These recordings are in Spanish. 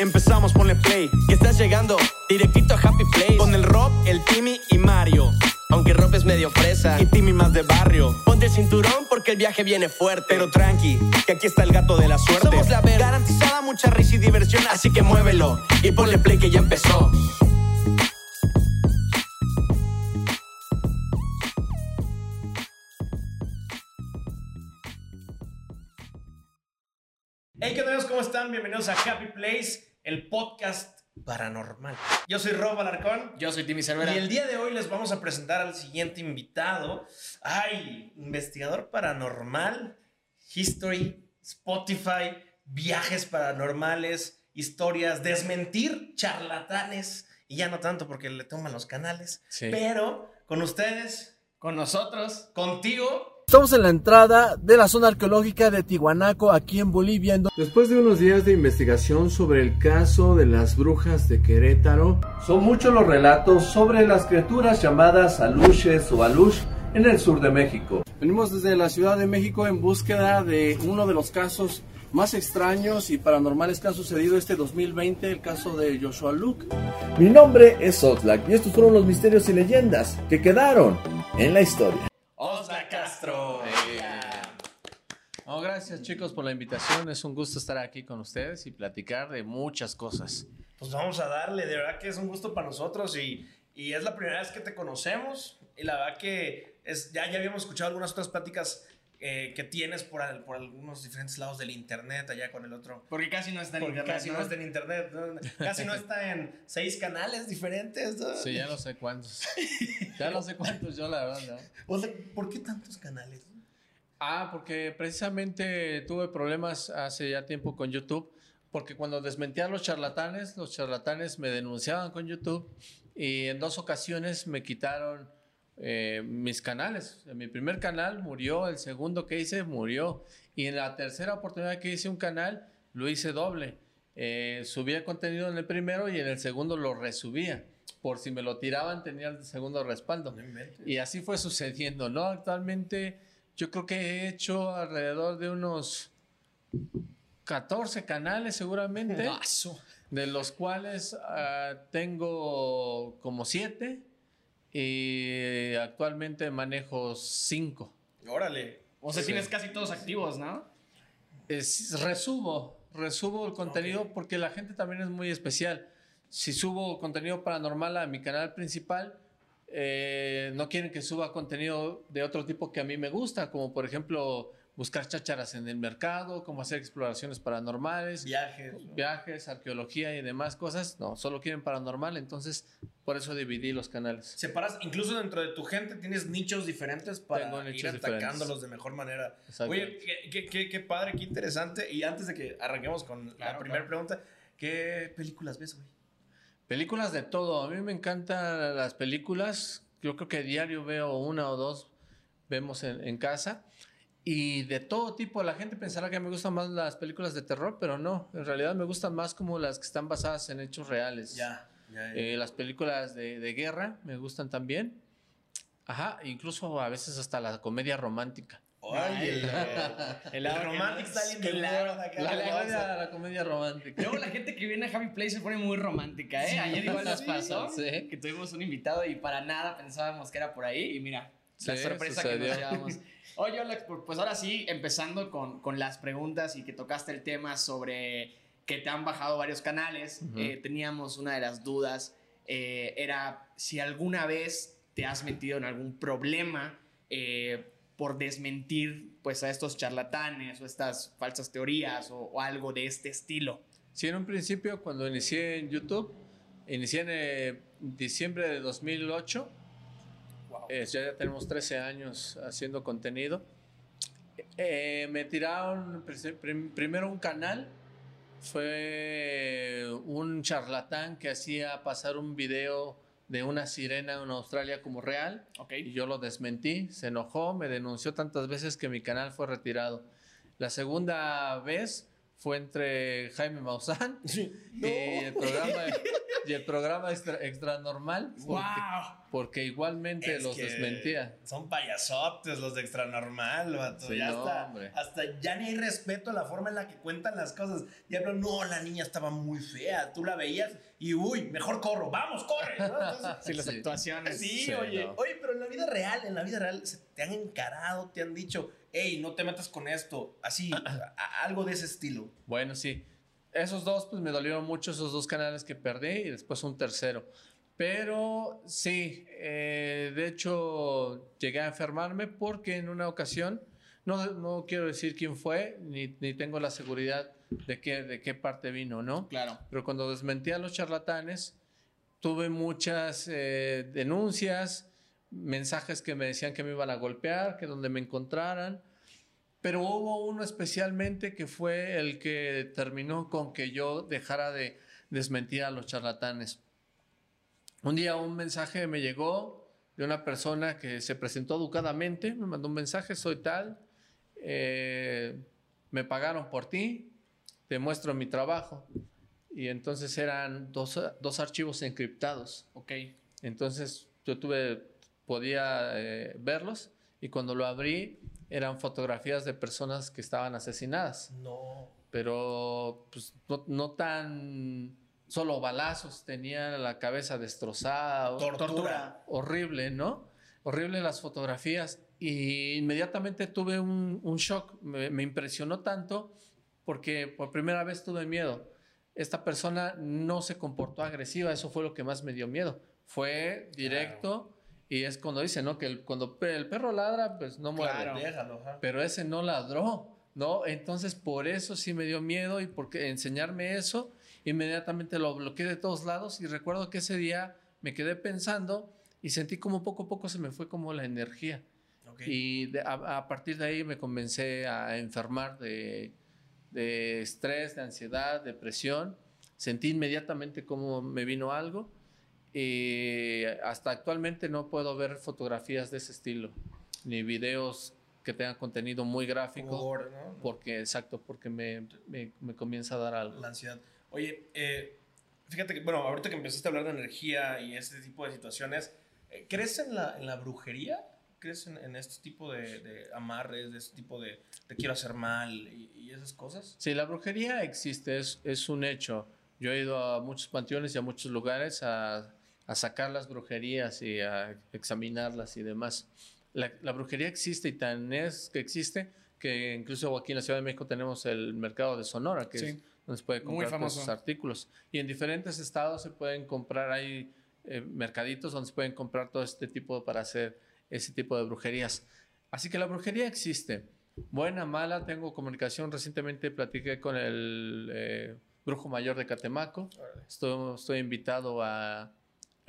empezamos, ponle play. Que estás llegando directito a Happy Place. Con el Rob, el Timmy y Mario. Aunque Rob es medio fresa y Timmy más de barrio. Ponte el cinturón porque el viaje viene fuerte. Pero tranqui, que aquí está el gato de la suerte. Somos la ver, garantizada mucha risa y diversión. Así que muévelo y ponle play que ya empezó. Hey, ¿qué tal? ¿Cómo están? Bienvenidos a Happy Place, el podcast paranormal. Yo soy Rob Alarcón. Yo soy Timmy Cervera. Y el día de hoy les vamos a presentar al siguiente invitado. Ay, investigador paranormal, history, Spotify, viajes paranormales, historias, desmentir, charlatanes. Y ya no tanto porque le toman los canales. Sí. Pero con ustedes, Con nosotros. contigo, Estamos en la entrada de la zona arqueológica de Tihuanaco, aquí en Bolivia. en Después de unos días de investigación sobre el caso de las brujas de Querétaro, son muchos los relatos sobre las criaturas llamadas aluches o alush en el sur de México. Venimos desde la Ciudad de México en búsqueda de uno de los casos más extraños y paranormales que han sucedido este 2020, el caso de Joshua Luke. Mi nombre es Otlak y estos fueron los misterios y leyendas que quedaron en la historia. Osla Castro. Oh, gracias chicos por la invitación. Es un gusto estar aquí con ustedes y platicar de muchas cosas. Pues vamos a darle, de verdad que es un gusto para nosotros y, y es la primera vez que te conocemos y la verdad que es, ya, ya habíamos escuchado algunas otras pláticas eh, que tienes por, al- por algunos diferentes lados del internet allá con el otro. Porque casi no está en Porque internet. casi no está en internet, ¿no? casi no está en seis canales diferentes. ¿no? Sí, ya no sé cuántos. Ya no sé cuántos yo, la verdad. ¿no? O sea, ¿por qué tantos canales? Ah, porque precisamente tuve problemas hace ya tiempo con YouTube. Porque cuando desmentía a los charlatanes, los charlatanes me denunciaban con YouTube y en dos ocasiones me quitaron eh, mis canales. Mi primer canal murió, el segundo que hice murió y en la tercera oportunidad que hice un canal lo hice doble. Eh, subía contenido en el primero y en el segundo lo resubía. Por si me lo tiraban tenía el segundo respaldo. Y así fue sucediendo, ¿no? Actualmente yo creo que he hecho alrededor de unos 14 canales seguramente, de los cuales ah, tengo como 7 y actualmente manejo 5. Órale. O sea, tienes casi todos activos, ¿no? Es, resubo, resubo el contenido porque la gente también es muy especial. Si subo contenido paranormal a mi canal principal, eh, no quieren que suba contenido de otro tipo que a mí me gusta, como por ejemplo buscar chácharas en el mercado, como hacer exploraciones paranormales, Viajes. ¿no? viajes, arqueología y demás cosas. No, solo quieren paranormal, entonces por eso dividí los canales. Separas, incluso dentro de tu gente tienes nichos diferentes para Tengo ir atacándolos diferentes. de mejor manera. Oye, qué, qué- qué- qué padre, qué interesante. Y antes de que arranquemos con la Claro, primera claro. pregunta, ¿qué películas ves, güey? Películas de todo. A mí me encantan las películas. Yo creo que diario veo una o dos, vemos en, en casa. Y de todo tipo. La gente pensará que me gustan más las películas de terror, pero no. En realidad me gustan más como las que están basadas en hechos reales. Ya, ya, ya. Eh, las películas de, de guerra me gustan también. Ajá, incluso a veces hasta la comedia romántica. Ay, el, Claro, Word acá, La, la la comedia romántica. Luego la gente que viene a Happy Place se pone muy romántica, ¿eh? Ayer igual nos sí, pasó sí. que tuvimos un invitado y para nada pensábamos que era por ahí y mira, la sorpresa que sucedió. nos llevamos. Oye, Alex, pues ahora sí, empezando con, con las preguntas y que tocaste el tema sobre que te han bajado varios canales, eh, teníamos una de las dudas, eh, era si alguna vez te has metido en algún problema eh, por desmentir pues a estos charlatanes o estas falsas teorías o, o algo de este estilo. Sí, en un principio, cuando inicié en YouTube, inicié en eh, diciembre de 2008. Eh, ya tenemos 13 años haciendo contenido. Eh, me tiraron prim- prim- primero un canal. Fue un charlatán que hacía pasar un video de una sirena en Australia como real. ¿Ok? Y yo lo desmentí, se enojó, me denunció tantas veces que mi canal fue retirado. La segunda vez fue entre Jaime Maussan y el programa y el programa extra, extra normal. Porque, ¡Wow! porque igualmente Es los desmentía. Son payasotes los de extra normal, vato. Sí, ya no, hasta, ya ni hay respeto a la forma en la que cuentan las cosas. Ya pero no, la niña estaba muy fea. Tú la veías y uy, mejor corro, vamos, corre. ¿no? Entonces, Sí, las Sí. actuaciones. Sí, Sí, oye, no. oye, pero en la vida real, en la vida real, se te han encarado, te han dicho, hey, no te metas con esto, así, algo de ese estilo. Bueno, sí. Esos dos, pues me dolieron mucho, esos dos canales que perdí y después un tercero. Pero sí, eh, de hecho llegué a enfermarme porque en una ocasión, no, no quiero decir quién fue, ni, ni tengo la seguridad de qué, de qué parte vino, ¿no? Claro. Pero cuando desmentí a los charlatanes, tuve muchas eh, denuncias, mensajes que me decían que me iban a golpear, que donde me encontraran. Pero hubo uno especialmente que fue el que terminó con que yo dejara de desmentir a los charlatanes. Un día un mensaje me llegó de una persona que se presentó educadamente, me mandó un mensaje, soy tal, eh, me pagaron por ti, te muestro mi trabajo. Y entonces eran dos, dos archivos encriptados. Ok. Entonces yo tuve, podía eh, verlos y cuando lo abrí eran fotografías de personas que estaban asesinadas, No. pero pues, no, no tan solo balazos, tenía la cabeza destrozada, Tortura. horrible, ¿no? Horrible las fotografías y inmediatamente tuve un, un shock, me, me impresionó tanto porque por primera vez tuve miedo. Esta persona no se comportó agresiva, eso fue lo que más me dio miedo. Fue directo y es cuando dice, ¿no? Que el, cuando el perro ladra, pues no muerde. Claro. Déjalo. Pero ese no ladró, ¿no? Entonces por eso sí me dio miedo y porque enseñarme eso, inmediatamente lo bloqueé de todos lados y recuerdo que ese día me quedé pensando y sentí como poco a poco se me fue como la energía. Ok. Y de- a, a partir de ahí me comencé a enfermar de, de estrés, de ansiedad, depresión. Sentí inmediatamente como me vino algo y hasta actualmente no puedo ver fotografías de ese estilo, ni videos que tengan contenido muy gráfico, Gore, ¿no? porque exacto, porque me, me, me comienza a dar algo. La ansiedad. Oye, eh, fíjate que, bueno, ahorita que empezaste a hablar de energía y este tipo de situaciones, eh, ¿crees en la, en la brujería? ¿Crees en, en este tipo de, de amarres, de este tipo de te quiero hacer mal y, y esas cosas? Sí, la brujería existe, es, es un hecho. Yo he ido a muchos panteones y a muchos lugares a, a sacar las brujerías y a examinarlas y demás. La, la brujería existe y tan es que existe que incluso aquí en la Ciudad de México tenemos el mercado de Sonora, que Sí. es donde se puede comprar todos esos artículos. Y en diferentes estados se pueden comprar, hay eh, mercaditos donde se pueden comprar todo este tipo para hacer ese tipo de brujerías. Así que la brujería existe. Buena, mala, tengo comunicación. Recientemente platiqué con el eh, brujo mayor de Catemaco. Estoy, estoy invitado a,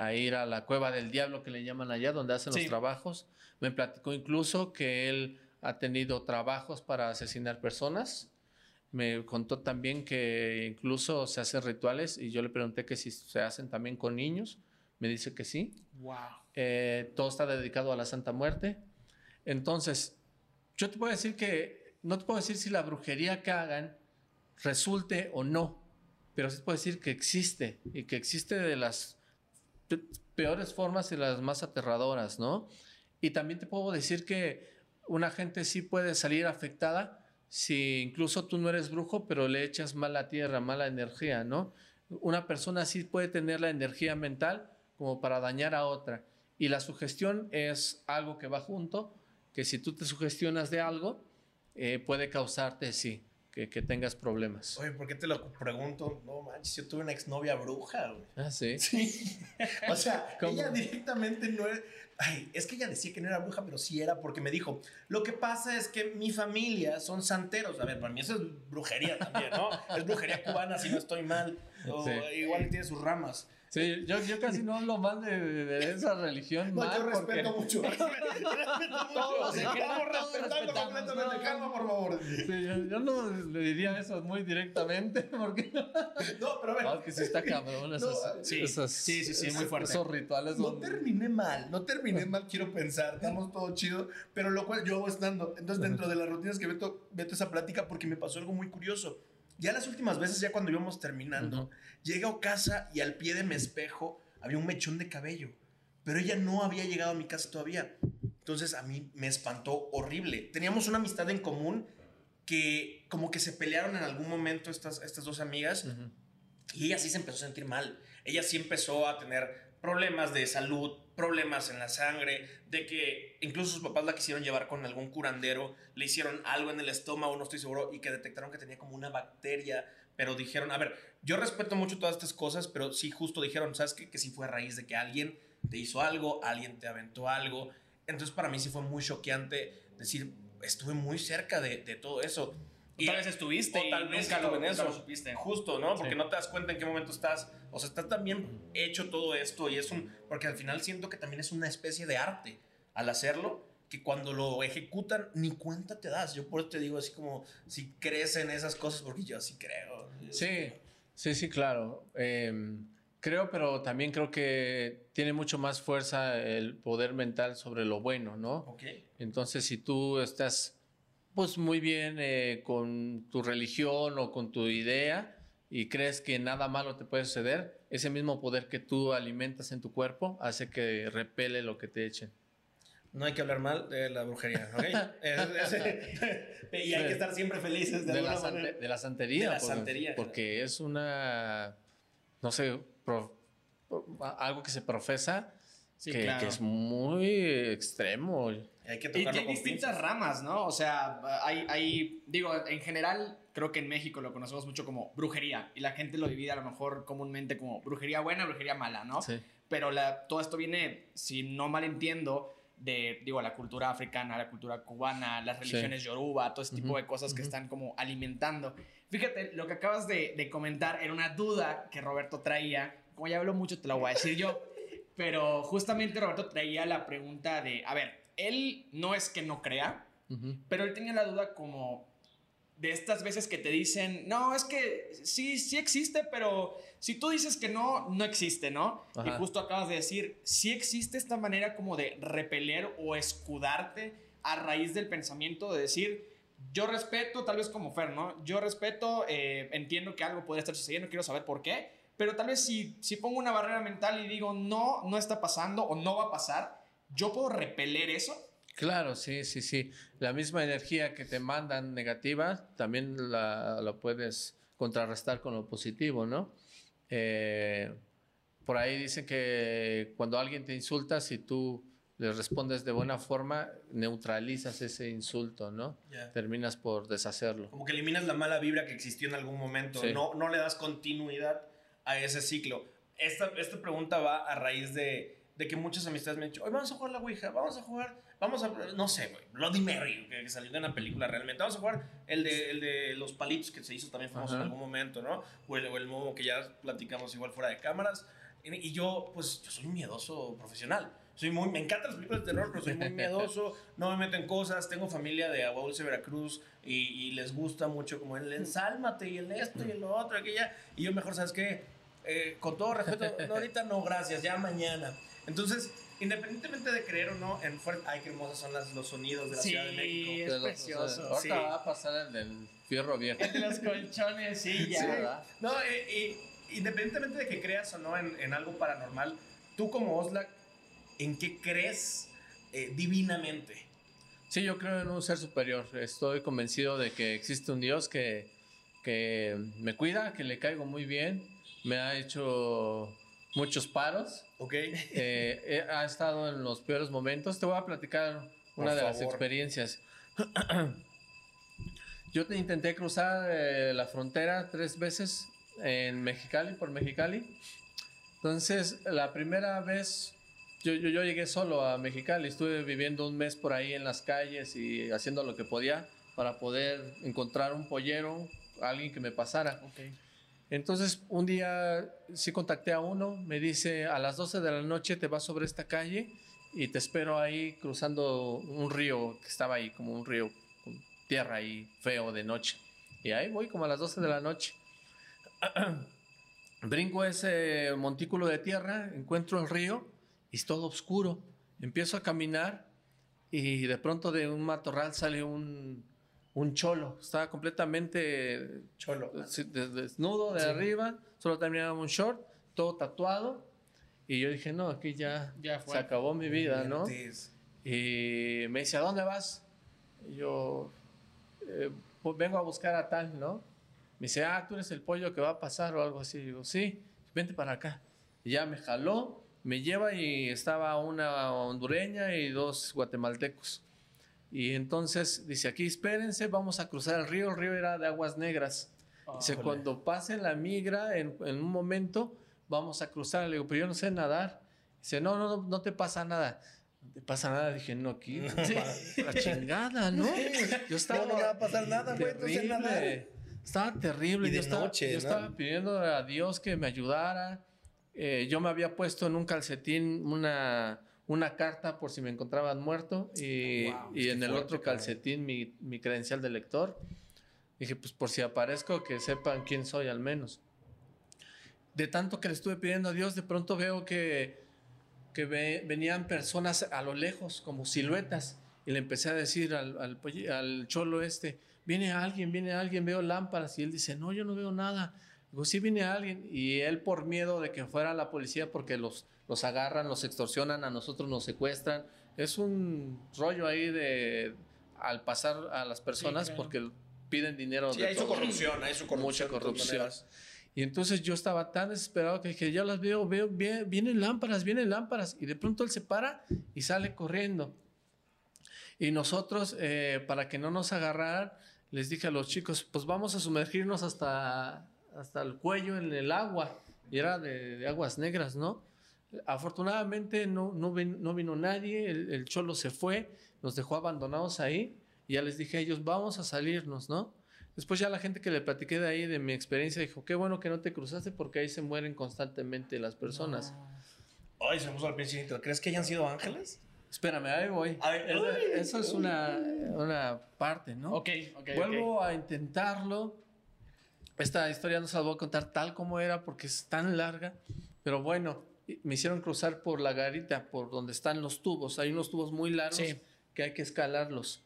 a ir a la cueva del diablo que le llaman allá, donde hacen Sí. los trabajos. Me platicó incluso que él ha tenido trabajos para asesinar personas. Me contó también que incluso se hacen rituales y yo le pregunté que si se hacen también con niños. Me dice que sí. Wow. Eh, todo está dedicado a la Santa Muerte. Entonces, yo te puedo decir que, no te puedo decir si la brujería que hagan resulte o no, pero sí te puedo decir que existe y que existe de las peores formas y las más aterradoras, ¿no? Y también te puedo decir que una gente sí puede salir afectada si incluso tú no eres brujo, pero le echas mala tierra, mala energía, ¿no? Una persona sí puede tener la energía mental como para dañar a otra. Y la sugestión es algo que va junto, que si tú te sugestionas de algo, eh, puede causarte, sí, que, que tengas problemas. Oye, ¿por qué te lo pregunto? No manches, yo tuve una exnovia bruja, güey. Ah, sí. Sí. O sea, ¿Cómo? ella directamente no era. Ay, es que ella decía que no era bruja, pero sí era porque me dijo: Lo que pasa es que mi familia son santeros. A ver, para mí eso es brujería también, ¿no? Es brujería cubana, si no estoy mal. O Sí. igual tiene sus ramas. Sí, yo, yo casi no hablo mal de, de- de esa religión. No, mal yo porque- respeto mucho. Respeto mucho. Todos, Estamos todos respetando completamente. ¿no? Calma, por favor. Sí, yo, yo no le diría eso muy directamente porque No, pero a ver. no, es que sí está cabrón esos, sí, esos- sí, sí, sí, muy fuerte. esos rituales No donde- terminé mal, no terminé mal, quiero pensar, estamos todo chido, pero lo cual yo hago estando. Entonces, dentro de las rutinas que meto, meto esa plática porque me pasó algo muy curioso. Ya las últimas veces, ya cuando íbamos terminando, Ujú. llego a casa y al pie de mi espejo había un mechón de cabello. Pero ella no había llegado a mi casa todavía. Entonces a mí me espantó horrible. Teníamos una amistad en común que como que se pelearon en algún momento estas, estas dos amigas y ella sí se empezó a sentir mal. Ella sí empezó a tener problemas de salud, problemas en la sangre, de que incluso sus papás la quisieron llevar con algún curandero, le hicieron algo en el estómago, no estoy seguro, y que detectaron que tenía como una bacteria, pero dijeron, a ver, yo respeto mucho todas estas cosas, pero sí justo dijeron, ¿sabes qué? Que sí fue a raíz de que alguien te hizo algo, alguien te aventó algo. Entonces para mí sí fue muy choqueante decir, estuve muy cerca de, de todo eso. O tal vez estuviste o y tal vez nunca lo- en nunca eso. lo supiste. Justo, ¿no? Porque Sí. no te das cuenta en qué momento estás. O sea, está también hecho todo esto y es un. Porque al final siento que también es una especie de arte al hacerlo. Que cuando lo ejecutan, ni cuenta te das. Yo por eso te digo así como si crees en esas cosas, porque yo sí creo. Sí, sí, sí, claro. Eh, creo, pero también creo que tiene mucho más fuerza el poder mental sobre lo bueno, ¿no? Ok. Entonces, si tú estás pues muy bien eh, con tu religión o con tu idea y crees que nada malo te puede suceder, ese mismo poder que tú alimentas en tu cuerpo hace que repele lo que te echen. No hay que hablar mal de la brujería, ¿ok? Es- es- y hay que estar siempre felices de, De, la, manera. de la santería. De la porque- santería, Porque es una, no sé, pro- algo que se profesa Sí, que, claro. que es muy extremo. Hay que Y tocarlo que hay con distintas pinzas. ramas, ¿no? O sea, hay, hay, digo, en general, creo que en México lo conocemos mucho como brujería. Y la gente lo divide a lo mejor comúnmente como brujería buena, brujería mala, ¿no? Sí. Pero la, todo esto viene, si no mal entiendo, de, digo, la cultura africana, la cultura cubana, las Sí. religiones yoruba, todo ese tipo de cosas que están como alimentando. Fíjate, lo que acabas de, de comentar era una duda que Roberto traía. Como ya hablo mucho, te la voy a decir yo. Pero justamente Roberto traía la pregunta de, a ver, él no es que no crea, pero él tenía la duda como de estas veces que te dicen, no, es que sí, sí existe, pero si tú dices que no, no existe, ¿no? Y justo acabas de decir, sí existe esta manera como de repeler o escudarte a raíz del pensamiento de decir, yo respeto, tal vez como Fer, ¿no? Yo respeto, eh, entiendo que algo puede estar sucediendo, quiero saber por qué, pero tal vez si, si pongo una barrera mental y digo, no, no está pasando o no va a pasar, yo puedo repeler eso. Claro, sí, sí, sí. La misma energía que te mandan negativa, también la, la puedes contrarrestar con lo positivo, ¿no? Eh, por ahí dicen que cuando alguien te insulta, si tú le respondes de buena forma, neutralizas ese insulto, ¿no? Ya. Terminas por deshacerlo. Como que eliminas la mala vibra que existió en algún momento. Sí. No, no le das continuidad a ese ciclo. Esta, esta pregunta va a raíz de, de que muchas amistades me han dicho, hoy vamos a jugar la Ouija, vamos a jugar, vamos a, no sé, güey, Bloody Mary, que, salió de una película realmente. Vamos a jugar el de, el de los palitos que se hizo también famoso en algún momento, ¿no? O el, o el momo que ya platicamos igual fuera de cámaras. Y, yo, pues, yo soy un miedoso profesional. Soy muy, me encantan las películas de terror, pero soy muy miedoso, no me meto en cosas. Tengo familia de Agua Dulce, Veracruz, y, y les gusta mucho como el ensálmate y el esto y el otro, aquella. Y yo mejor, ¿sabes qué? Eh, con todo respeto, no, ahorita no, gracias, ya mañana. Entonces, independientemente de creer o no, en fuerte, ay, qué hermosos son las, los sonidos de la Ciudad de México. es De los- precioso. Ahorita sí. va a pasar el del fierro viejo. El de los colchones, sí, ya. Sí, ¿verdad? No, eh, y independientemente de que creas o no en, en algo paranormal, tú como Oslak, ¿en qué crees eh, divinamente? Sí, yo creo en un ser superior. Estoy convencido de que existe un Dios que, que me cuida, que le caigo muy bien. Me ha hecho muchos paros. ¿Ok? Eh, he- ha estado en los peores momentos. Te voy a platicar una Por de las favor. experiencias. Yo te intenté cruzar eh, la frontera tres veces en Mexicali, por Mexicali. Entonces, la primera vez yo, yo, yo llegué solo a Mexicali. Estuve viviendo un mes por ahí en las calles y haciendo lo que podía para poder encontrar un pollero, alguien que me pasara. Entonces, un día sí contacté a uno, me dice, a las 12 de la noche te vas sobre esta calle y te espero ahí cruzando un río que estaba ahí, como un río con tierra ahí feo de noche. Y ahí voy como a las 12 de la noche. Brinco ese montículo de tierra, encuentro el río y es todo oscuro. Empiezo a caminar y de pronto de un matorral sale un, un cholo. Estaba completamente Cholo. desnudo de arriba, solo tenía un short, todo tatuado. Y yo dije, no, aquí ya, Ya fue. se acabó mi vida, ¿no? Y me dice, ¿a dónde vas? Y yo, "Eh, pues vengo a buscar a tal, ¿no? Me dice, ah, tú eres el pollo que va a pasar o algo así. digo, sí, vente para acá. Y ya me jaló, me lleva y estaba una hondureña y dos guatemaltecos. Y entonces dice, aquí espérense, vamos a cruzar el río. El río era de aguas negras. Dice, cuando pase la migra, en, en un momento, vamos a cruzar. Le digo, pero yo no sé nadar. Dice, no, no, no, no te pasa nada. No te pasa nada. Dije, no, aquí. La chingada, ¿no? Yo estaba. No, no va a pasar nada, güey, no sé nadar. terrible. Estaba terrible. Y de yo estaba, noche, yo ¿no? estaba pidiendo a Dios que me ayudara. Eh, yo me había puesto en un calcetín una, una carta por si me encontraban muerto y, Wow, y en el fuerte, otro calcetín mi, mi credencial de lector. Dije, pues por si aparezco, que sepan quién soy al menos. De tanto que le estuve pidiendo a Dios, de pronto veo que, que ve- venían personas a lo lejos, como siluetas. Y le empecé a decir al, al, al cholo este, viene alguien, viene alguien, veo lámparas. Y él dice, no, yo no veo nada. Digo, sí viene alguien. Y él por miedo de que fuera la policía, porque los, los agarran, los extorsionan, a nosotros nos secuestran. Es un rollo ahí de al pasar a las personas claro. porque piden dinero. Sí, de hay su corrupción, hay su corrupción. Mucha corrupción. Y entonces yo estaba tan desesperado que dije, ya las veo, veo, vie- vienen lámparas, vienen lámparas. Y de pronto él se para y sale corriendo. Y nosotros, eh, para que no nos agarraran, les dije a los chicos, pues vamos a sumergirnos hasta, hasta el cuello en el agua. Y era de, de aguas negras, ¿no? Afortunadamente no, no, vin- no vino nadie, el, el cholo se fue, nos dejó abandonados ahí. Y ya les dije a ellos, vamos a salirnos, ¿no? Después ya la gente que le platiqué de ahí, de mi experiencia, dijo, qué bueno que no te cruzaste porque ahí se mueren constantemente las personas. Ay, se me puso al principio. ¿Crees que hayan sido ángeles? Espérame, ahí voy. A ver, Eso- es una, una parte, ¿no? Ok, ok. Vuelvo a intentarlo. Esta historia no se la voy a contar tal como era porque es tan larga. Pero bueno, me hicieron cruzar por la garita, por donde están los tubos. Hay unos tubos muy largos Sí. que hay que escalarlos.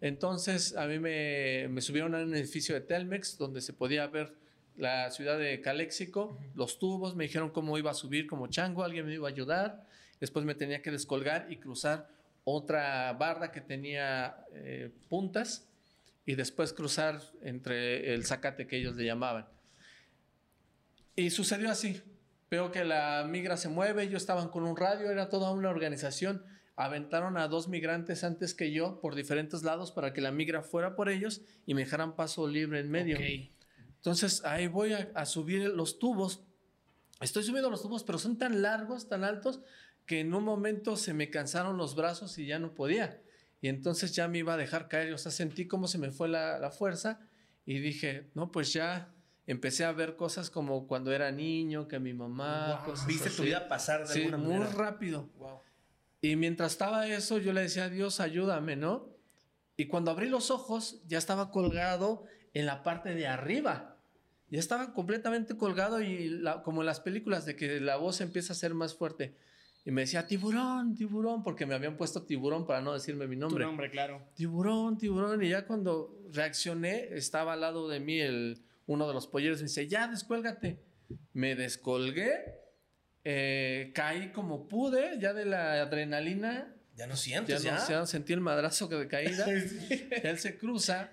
Entonces a mí me, me subieron a un edificio de Telmex donde se podía ver la ciudad de Caléxico, los tubos, me dijeron cómo iba a subir como chango, alguien me iba a ayudar. Después me tenía que descolgar y cruzar otra barda que tenía eh, puntas y después cruzar entre el zacate que ellos le llamaban. Y sucedió así. Veo que la migra se mueve, ellos estaban con un radio, era toda una organización. Aventaron a dos migrantes antes que yo por diferentes lados para que la migra fuera por ellos y me dejaran paso libre en medio. Entonces ahí voy a, a subir los tubos. Estoy subiendo los tubos, pero son tan largos, tan altos, que en un momento se me cansaron los brazos y ya no podía. Y entonces ya me iba a dejar caer. O sea, sentí cómo se me fue la, la fuerza y dije, no, pues ya empecé a ver cosas como cuando era niño, que mi mamá... Wow. cosas ¿Viste tu así. vida pasar de Sí, alguna muy manera? rápido. Wow. Y mientras estaba eso, yo le decía a Dios, ayúdame, ¿no? Y cuando abrí los ojos, ya estaba colgado en la parte de arriba. Ya estaba completamente colgado y la- como en las películas de que la voz empieza a ser más fuerte. Y me decía, tiburón, tiburón, porque me habían puesto tiburón para no decirme mi Tu nombre. nombre, claro. Tiburón, tiburón. Y ya cuando reaccioné, estaba al lado de mí el, uno de los polleros. Me dice, ya, descuélgate. Me descolgué, eh, caí como pude, ya de la adrenalina. Ya no Ya sientes, no ya. ya sentí el madrazo que de caída. Él se cruza,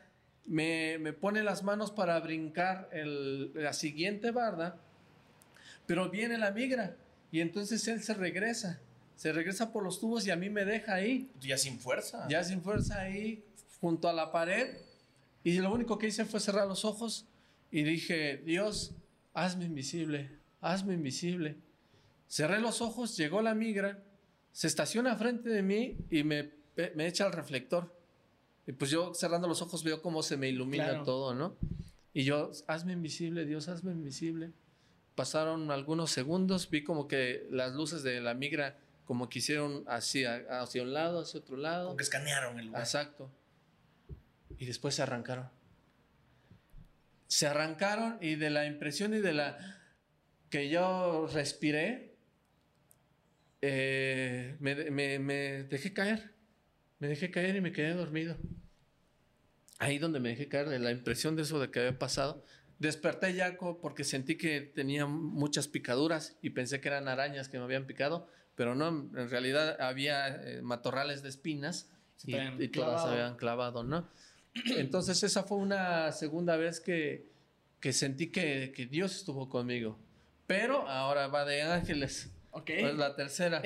me, me pone las manos para brincar el- la siguiente barda, pero viene la migra. Y entonces él se regresa. Se regresa por los tubos y a mí me deja ahí Ya sin fuerza. ya sin fuerza ahí junto a la pared y lo único que hice fue cerrar los ojos y dije, Dios, hazme invisible, hazme invisible. Cerré los ojos, llegó la migra, se estaciona frente de mí y me, me echa el reflector. Y pues yo cerrando los ojos veo cómo se me ilumina Claro. todo, ¿no? Y yo, hazme invisible, Dios, hazme invisible. Pasaron algunos segundos, vi como que las luces de la migra como que hicieron así, a- hacia un lado, hacia otro lado. Como que escanearon el lugar. Exacto. Y después se arrancaron. Se arrancaron y de la impresión y de la que yo respiré, eh, me, me- me dejé caer. Me dejé caer y me quedé dormido. ahí donde me dejé caer, la impresión de eso de que había pasado. Desperté ya porque sentí que tenía muchas picaduras y pensé que eran arañas que me habían picado, pero no, en realidad había eh, matorrales de espinas y, y todas se habían clavado, ¿no? Entonces esa fue una segunda vez que, que sentí que, que, Dios estuvo conmigo. Pero ahora va de ángeles. Ok. Es la tercera.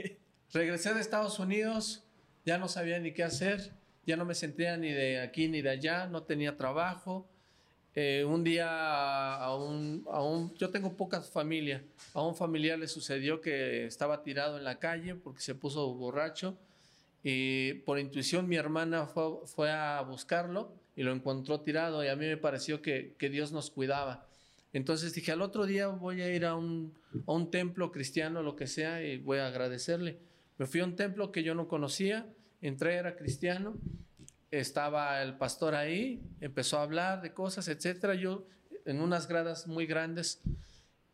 Regresé de Estados Unidos, ya no sabía ni qué hacer, ya no me sentía ni de aquí ni de allá, no tenía trabajo. Eh, un día a un, a un, yo tengo poca familia, a un familiar le sucedió que estaba tirado en la calle porque se puso borracho y por intuición mi hermana fue, fue a buscarlo y lo encontró tirado y a mí me pareció que, que, Dios nos cuidaba. Entonces dije, al otro día voy a ir a un, a un templo cristiano, lo que sea, y voy a agradecerle. Me fui a un templo que yo no conocía, entré, era cristiano, estaba el pastor ahí, empezó a hablar de cosas, etcétera. Yo en unas gradas muy grandes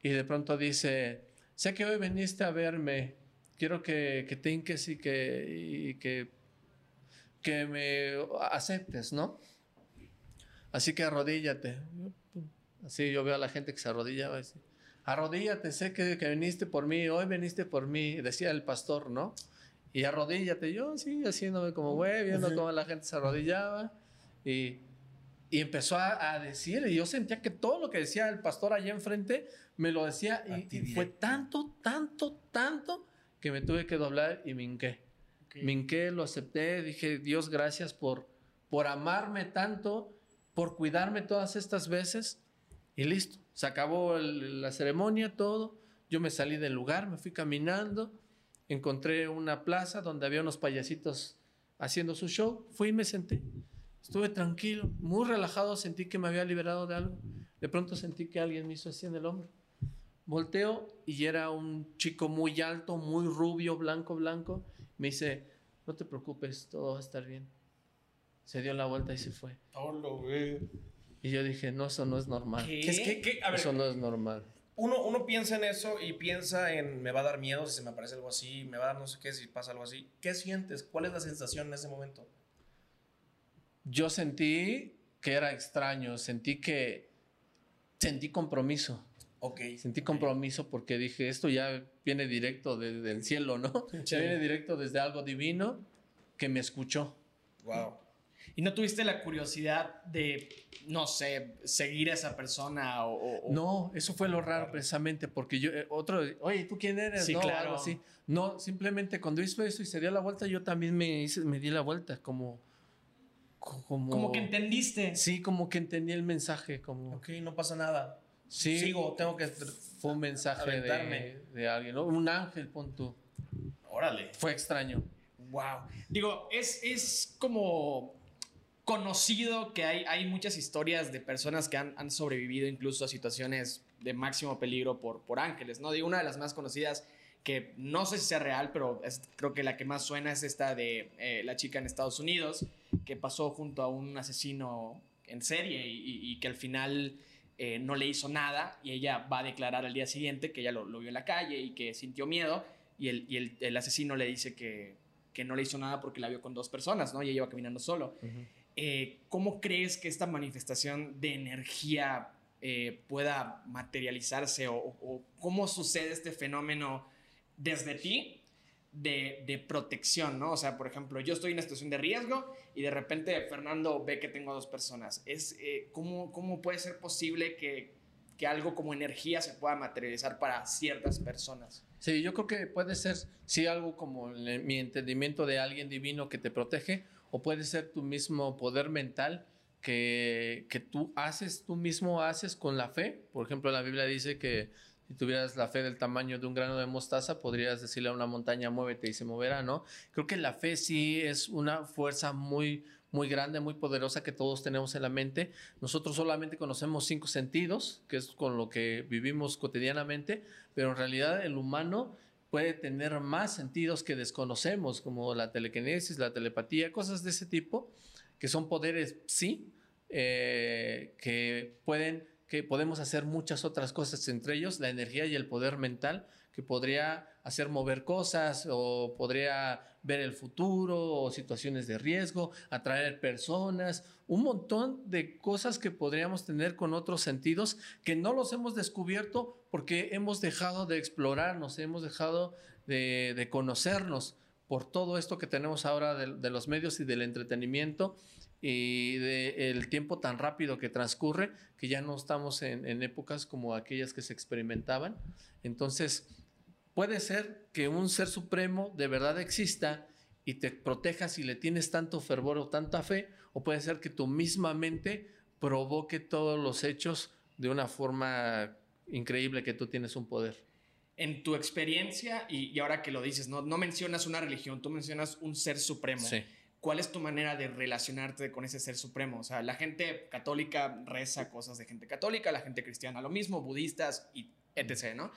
y de pronto dice, sé que hoy viniste a verme, quiero que, que te hinques y que, y que, que me aceptes, ¿no? Así que arrodíllate. Así yo veo a la gente que se arrodilla. Arrodíllate, sé que, que viniste por mí, hoy viniste por mí, decía el pastor, ¿no? y arrodíllate. Yo sí, haciéndome como güey, viendo cómo la gente se arrodillaba. Y, y empezó a, a, decir, y yo sentía que todo lo que decía el pastor allá enfrente me lo decía. Y, y, fue tanto, tanto, tanto que me tuve que doblar y me hinqué. Okay. Me hinqué, lo acepté. Dije, Dios, gracias por, por amarme tanto, por cuidarme todas estas veces. Y listo, se acabó el, la ceremonia, todo. Yo me salí del lugar, me fui caminando encontré una plaza donde había unos payasitos haciendo su show, fui y me senté. Estuve tranquilo, muy relajado, sentí que me había liberado de algo. De pronto sentí que alguien me hizo así en el hombro. Volteo y era un chico muy alto, muy rubio, blanco, blanco. Me dice, no te preocupes, todo va a estar bien. Se dio la vuelta y se fue. Oh, lo ve. Y yo dije, no, eso no es normal. ¿Qué? Que, ¿qué? A ver, eso no es normal uno, uno piensa en eso y piensa en me va a dar miedo si se me aparece algo así, me va a dar no sé qué si pasa algo así. ¿Qué sientes? ¿Cuál es la sensación en ese momento? Yo sentí que era extraño, sentí que sentí compromiso. Ok. Sentí compromiso porque dije, esto ya viene directo de, del cielo, ¿no? Sí. Ya viene directo desde algo divino que me escuchó. Wow. ¿Y no tuviste la curiosidad de, no sé, seguir a esa persona o...? o no, eso fue lo raro precisamente, porque yo, eh, otro, oye, ¿tú quién eres? Sí, no, claro. Algo así. No, simplemente cuando hizo eso y se dio la vuelta, yo también me, hice, me di la vuelta, como... Como, como que entendiste. Sí, como que entendí el mensaje, como... Ok, no pasa nada. Sí. Sigo, tengo que... Fue un mensaje de, de, alguien, ¿no? Un ángel, pon tú. Órale. Fue extraño. Wow. Digo, es, es como conocido que hay, hay muchas historias de personas que han, han, sobrevivido incluso a situaciones de máximo peligro por, por ángeles, ¿no? Digo, una de las más conocidas que no sé si sea real, pero es, creo que la que más suena es esta de eh, la chica en Estados Unidos que pasó junto a un asesino en serie y, y, y que al final eh, no le hizo nada y ella va a declarar al día siguiente que ella lo, lo vio en la calle y que sintió miedo y el, y el, el asesino le dice que, que, no le hizo nada porque la vio con dos personas, ¿no? Y ella iba caminando solo. Uh -huh. Eh, ¿Cómo crees que esta manifestación de energía eh, pueda materializarse o, o, cómo sucede este fenómeno desde ti de, de, protección, ¿no? O sea, por ejemplo, yo estoy en una situación de riesgo y de repente Fernando ve que tengo dos personas. Es, eh, ¿cómo, ¿Cómo puede ser posible que, que algo como energía se pueda materializar para ciertas personas? Sí, yo creo que puede ser, sí, algo como mi entendimiento de alguien divino que te protege, o puede ser tu mismo poder mental que, que tú haces, tú mismo haces con la fe. Por ejemplo, la Biblia dice que si tuvieras la fe del tamaño de un grano de mostaza, podrías decirle a una montaña, muévete y se moverá, ¿no? Creo que la fe sí es una fuerza muy, muy grande, muy poderosa que todos tenemos en la mente. Nosotros solamente conocemos cinco sentidos, que es con lo que vivimos cotidianamente, pero en realidad el humano puede tener más sentidos que desconocemos, como la telequinesis, la telepatía, cosas de ese tipo, que son poderes, sí, eh, que pueden, que podemos hacer muchas otras cosas, entre ellos la energía y el poder mental, que podría hacer mover cosas o podría ver el futuro o situaciones de riesgo, atraer personas, un montón de cosas que podríamos tener con otros sentidos que no los hemos descubierto porque hemos dejado de explorarnos, hemos dejado de, conocernos por todo esto que tenemos ahora de, los medios y del entretenimiento y del tiempo tan rápido que transcurre, que ya no estamos en, en épocas como aquellas que se experimentaban. Entonces, puede ser que un ser supremo de verdad exista y te proteja si le tienes tanto fervor o tanta fe, o puede ser que tu misma mente provoque todos los hechos de una forma increíble que tú tienes un poder. En tu experiencia, y, ahora que lo dices, ¿no? no mencionas una religión, tú mencionas un ser supremo. ¿Cuál es tu manera de relacionarte con ese ser supremo? O sea, la gente católica reza cosas de gente católica, la gente cristiana lo mismo, budistas y etc., ¿no?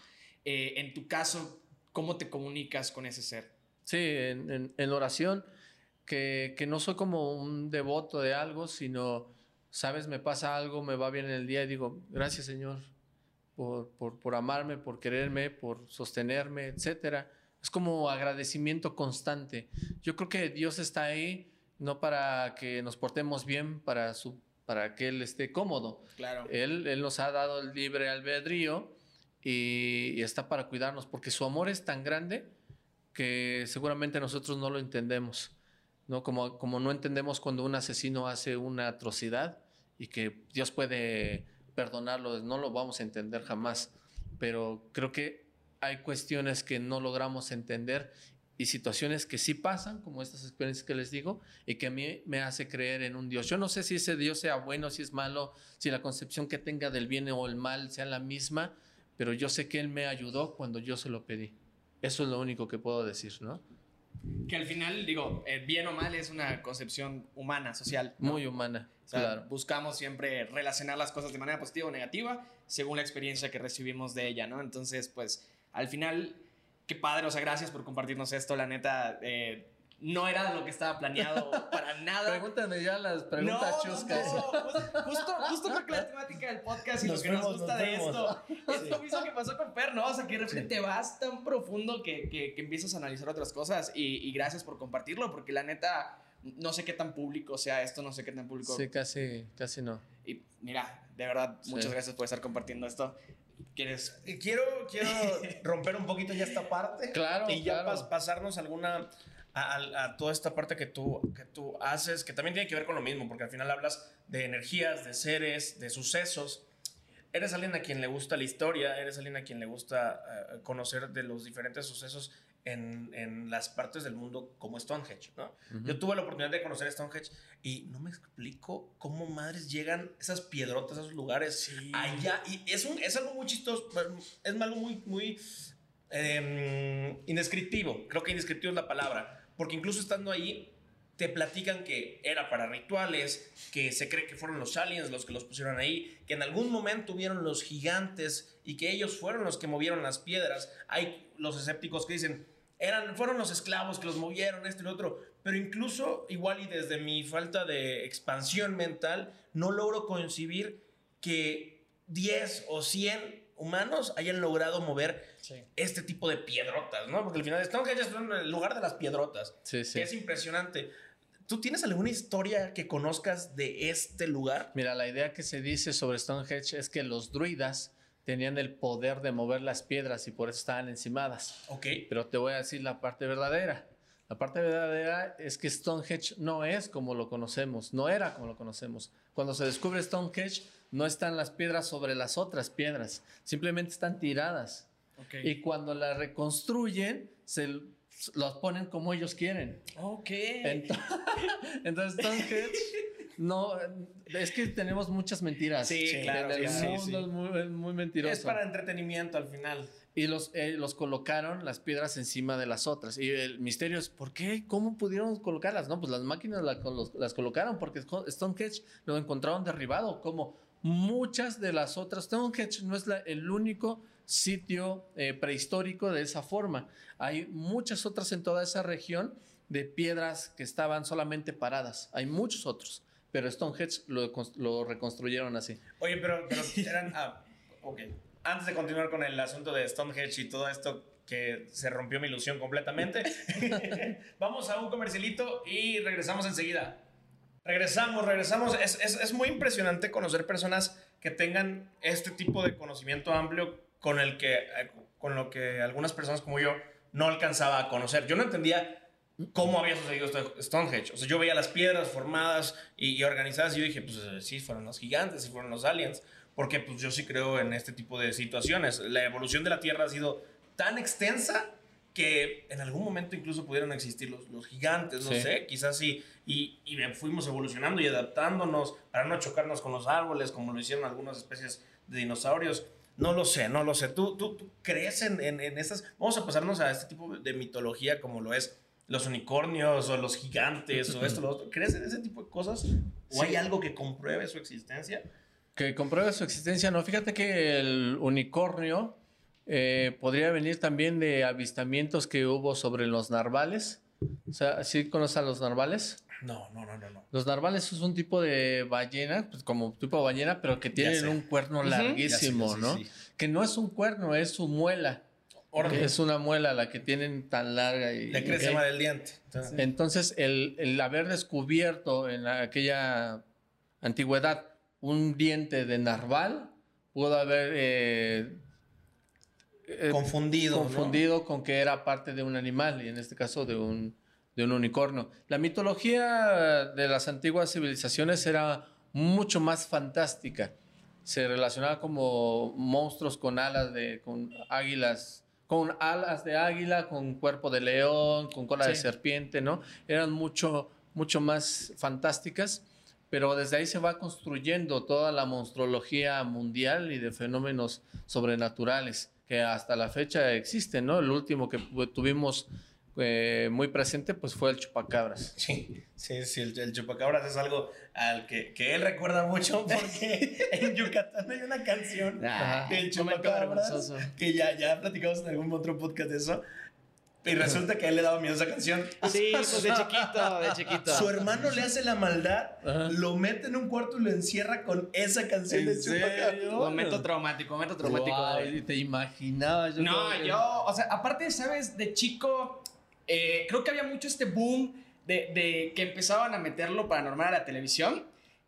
Eh, en tu caso, ¿cómo te comunicas con ese ser? Sí, en, oración, que, no soy como un devoto de algo, sino, sabes, me pasa algo, me va bien en el día y digo, gracias Señor por, por, amarme, por quererme, por sostenerme, etc. Es como agradecimiento constante. Yo creo que Dios está ahí no para que nos portemos bien, para, su, para que Él esté cómodo. Claro. Él, él nos ha dado el libre albedrío y, está para cuidarnos, porque su amor es tan grande que seguramente nosotros no lo entendemos, ¿no? Como, como no entendemos cuando un asesino hace una atrocidad y que Dios puede perdonarlo, no lo vamos a entender jamás, pero creo que hay cuestiones que no logramos entender y situaciones que sí pasan, como estas experiencias que les digo, y que a mí me hace creer en un Dios. Yo no sé si ese Dios sea bueno, si es malo, si la concepción que tenga del bien o el mal sea la misma, pero yo sé que Él me ayudó cuando yo se lo pedí. Eso es lo único que puedo decir, ¿no? Que al final, digo, el bien o mal es una concepción humana, social. Muy humana, claro. Buscamos siempre relacionar las cosas de manera positiva o negativa según la experiencia que recibimos de ella, ¿no? Entonces, pues, al final, qué padre, o sea, gracias por compartirnos esto, la neta. Eh, no era lo que estaba planeado para nada. Pregúntame ya las preguntas chuscas. No, justo, justo creo que la temática del podcast y lo que nos gusta de esto es lo mismo que pasó con Per, ¿no? O sea, que de repente te vas tan profundo que, que, empiezas a analizar otras cosas y, y, gracias por compartirlo, porque la neta, no sé qué tan público sea esto, no sé qué tan público. Sí, casi, casi no. Y mira, de verdad, muchas gracias por estar compartiendo esto. ¿Quieres? Quiero, quiero romper un poquito ya esta parte. Claro. Y ya pasarnos alguna a, toda esta parte que tú, que tú haces, que también tiene que ver con lo mismo, porque al final hablas de energías, de seres, de sucesos. Eres alguien a quien le gusta la historia, eres alguien a quien le gusta eh, conocer de los diferentes sucesos en, en, las partes del mundo como Stonehenge, ¿no? Yo tuve la oportunidad de conocer Stonehenge y no me explico cómo madres llegan esas piedrotas a esos lugares allá. Y es, un, es algo muy chistoso, es algo muy, muy eh, indescriptivo. Creo que indescriptivo es la palabra porque incluso estando ahí, te platican que era para rituales, que se cree que fueron los aliens los que los pusieron ahí, que en algún momento vieron los gigantes y que ellos fueron los que movieron las piedras. Hay los escépticos que dicen, eran, fueron los esclavos que los movieron, esto y lo otro. Pero incluso, igual y desde mi falta de expansión mental, no logro concebir que 10 o 100 humanos hayan logrado mover este tipo de piedrotas, ¿no? Porque al final Stonehenge es el lugar de las piedrotas. Sí, sí. es impresionante. ¿Tú tienes alguna historia que conozcas de este lugar? Mira, la idea que se dice sobre Stonehenge es que los druidas tenían el poder de mover las piedras y por eso estaban encimadas. Ok. Pero te voy a decir la parte verdadera. La parte verdadera es que Stonehenge no es como lo conocemos, no era como lo conocemos. Cuando se descubre Stonehenge, no están las piedras sobre las otras piedras, simplemente están tiradas. Y cuando las reconstruyen, se los ponen como ellos quieren. Ok. Entonces, Stonehenge no, es que tenemos muchas mentiras. Sí, claro. El mundo es muy, muy, mentiroso. Es para entretenimiento al final. Y los, eh, los colocaron las piedras encima de las otras. Y el misterio es, ¿por qué? ¿Cómo pudieron colocarlas? No, pues las máquinas las colocaron porque Stonehenge lo encontraron derribado, como muchas de las otras. Stonehenge no es el único sitio eh, prehistórico de esa forma. Hay muchas otras en toda esa región de piedras que estaban solamente paradas. Hay muchos otros, pero Stonehenge lo, lo reconstruyeron así. Oye, pero, eran... Ah, ok. Antes de continuar con el asunto de Stonehenge y todo esto, que se rompió mi ilusión completamente. Vamos a un comercialito y regresamos enseguida. Regresamos, regresamos. Es, es, es, muy impresionante conocer personas que tengan este tipo de conocimiento amplio con el que, eh, con lo que algunas personas como yo no alcanzaba a conocer. Yo no entendía cómo había sucedido Stonehenge. O sea, yo veía las piedras formadas y, y organizadas y yo dije, pues eh, sí, fueron los gigantes, sí fueron los aliens porque pues yo sí creo en este tipo de situaciones. La evolución de la Tierra ha sido tan extensa que en algún momento incluso pudieron existir los, los gigantes, no sé, quizás sí, y, y, fuimos evolucionando y adaptándonos para no chocarnos con los árboles, como lo hicieron algunas especies de dinosaurios. No lo sé, no lo sé. ¿Tú, tú, tú crees en, en, en estas? Vamos a pasarnos a este tipo de mitología como lo es los unicornios o los gigantes o esto, lo otro. ¿Crees en ese tipo de cosas? ¿O hay algo que compruebe su existencia? Que compruebe su existencia, no. Fíjate que el unicornio eh, podría venir también de avistamientos que hubo sobre los narvales. O sea, ¿sí conoces a los narvales? No, no, no, no, no. Los narvales es un tipo de ballena, pues como tipo de ballena, pero que tienen un cuerno larguísimo, uh -huh. ¿no? Sí, sí. Que no es un cuerno, es su muela. Es una muela la que tienen tan larga y le crece más del diente. Entonces, Entonces el, el, haber descubierto en aquella antigüedad un diente de narval pudo haber eh, eh, confundido, confundido ¿no? con que era parte de un animal y en este caso de un, de un unicornio. La mitología de las antiguas civilizaciones era mucho más fantástica. Se relacionaba como monstruos con alas de con águilas, con alas de águila, con cuerpo de león, con cola sí. de serpiente, ¿no? Eran mucho mucho más fantásticas pero desde ahí se va construyendo toda la monstruología mundial y de fenómenos sobrenaturales que hasta la fecha existen, ¿no? El último que tuvimos eh, muy presente pues fue el chupacabras. Sí, sí, sí, el, el chupacabras es algo al que, que, él recuerda mucho porque en Yucatán hay una canción ah, del chupacabras que ya, ya platicamos en algún otro podcast de eso y resulta que a él le daba miedo esa canción. Sí, pues de chiquito, de chiquito. Su hermano le hace la maldad, Ajá. lo mete en un cuarto y lo encierra con esa canción de Chupacabra. Momento traumático, momento traumático. Wow, ¿Te imaginabas? Yo no, yo, o sea, aparte, ¿sabes? De chico, eh, creo que había mucho este boom de, de que empezaban a meterlo paranormal a la televisión.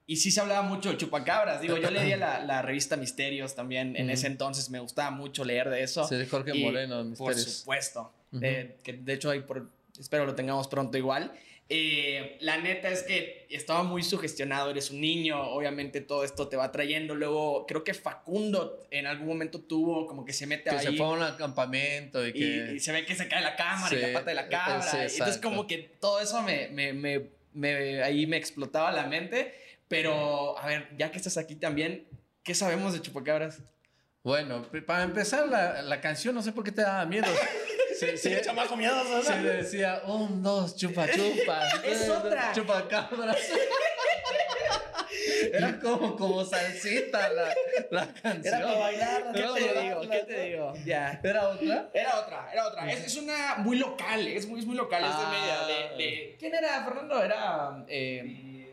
Y sí se hablaba mucho de chupacabras. Digo, yo leía la, la revista Misterios también. En mm. ese entonces me gustaba mucho leer de eso. Sí, Jorge y, Moreno, Misterios. Por supuesto. Uh -huh. eh, que de hecho, ahí por, espero lo tengamos pronto igual. Eh, la neta es que estaba muy sugestionado. Eres un niño, obviamente todo esto te va trayendo. Luego, creo que Facundo en algún momento tuvo como que se mete que ahí. se fue a un acampamento y, que... y, y se ve que se cae la cámara sí, y la pata de la cabra. Sí, entonces, como que todo eso me, me, me, me, ahí me explotaba la mente. Pero, a ver, ya que estás aquí también, ¿qué sabemos de Chupacabras? Bueno, para empezar, la, la canción, no sé por qué te daba miedo. Sí, sí, chamaco miedoso, Se le decía, un, dos, chupa, chupa. es otra. Chupacabras. Era como, como salsita la, la canción. Era para bailar. ¿Qué te digo? ¿Qué te digo? Ya. ¿Era otra? Era otra, era otra. Es, es una muy local, es muy, es muy local. Ah. Es de media. De, de, ¿Quién era, Fernando? Era... Eh,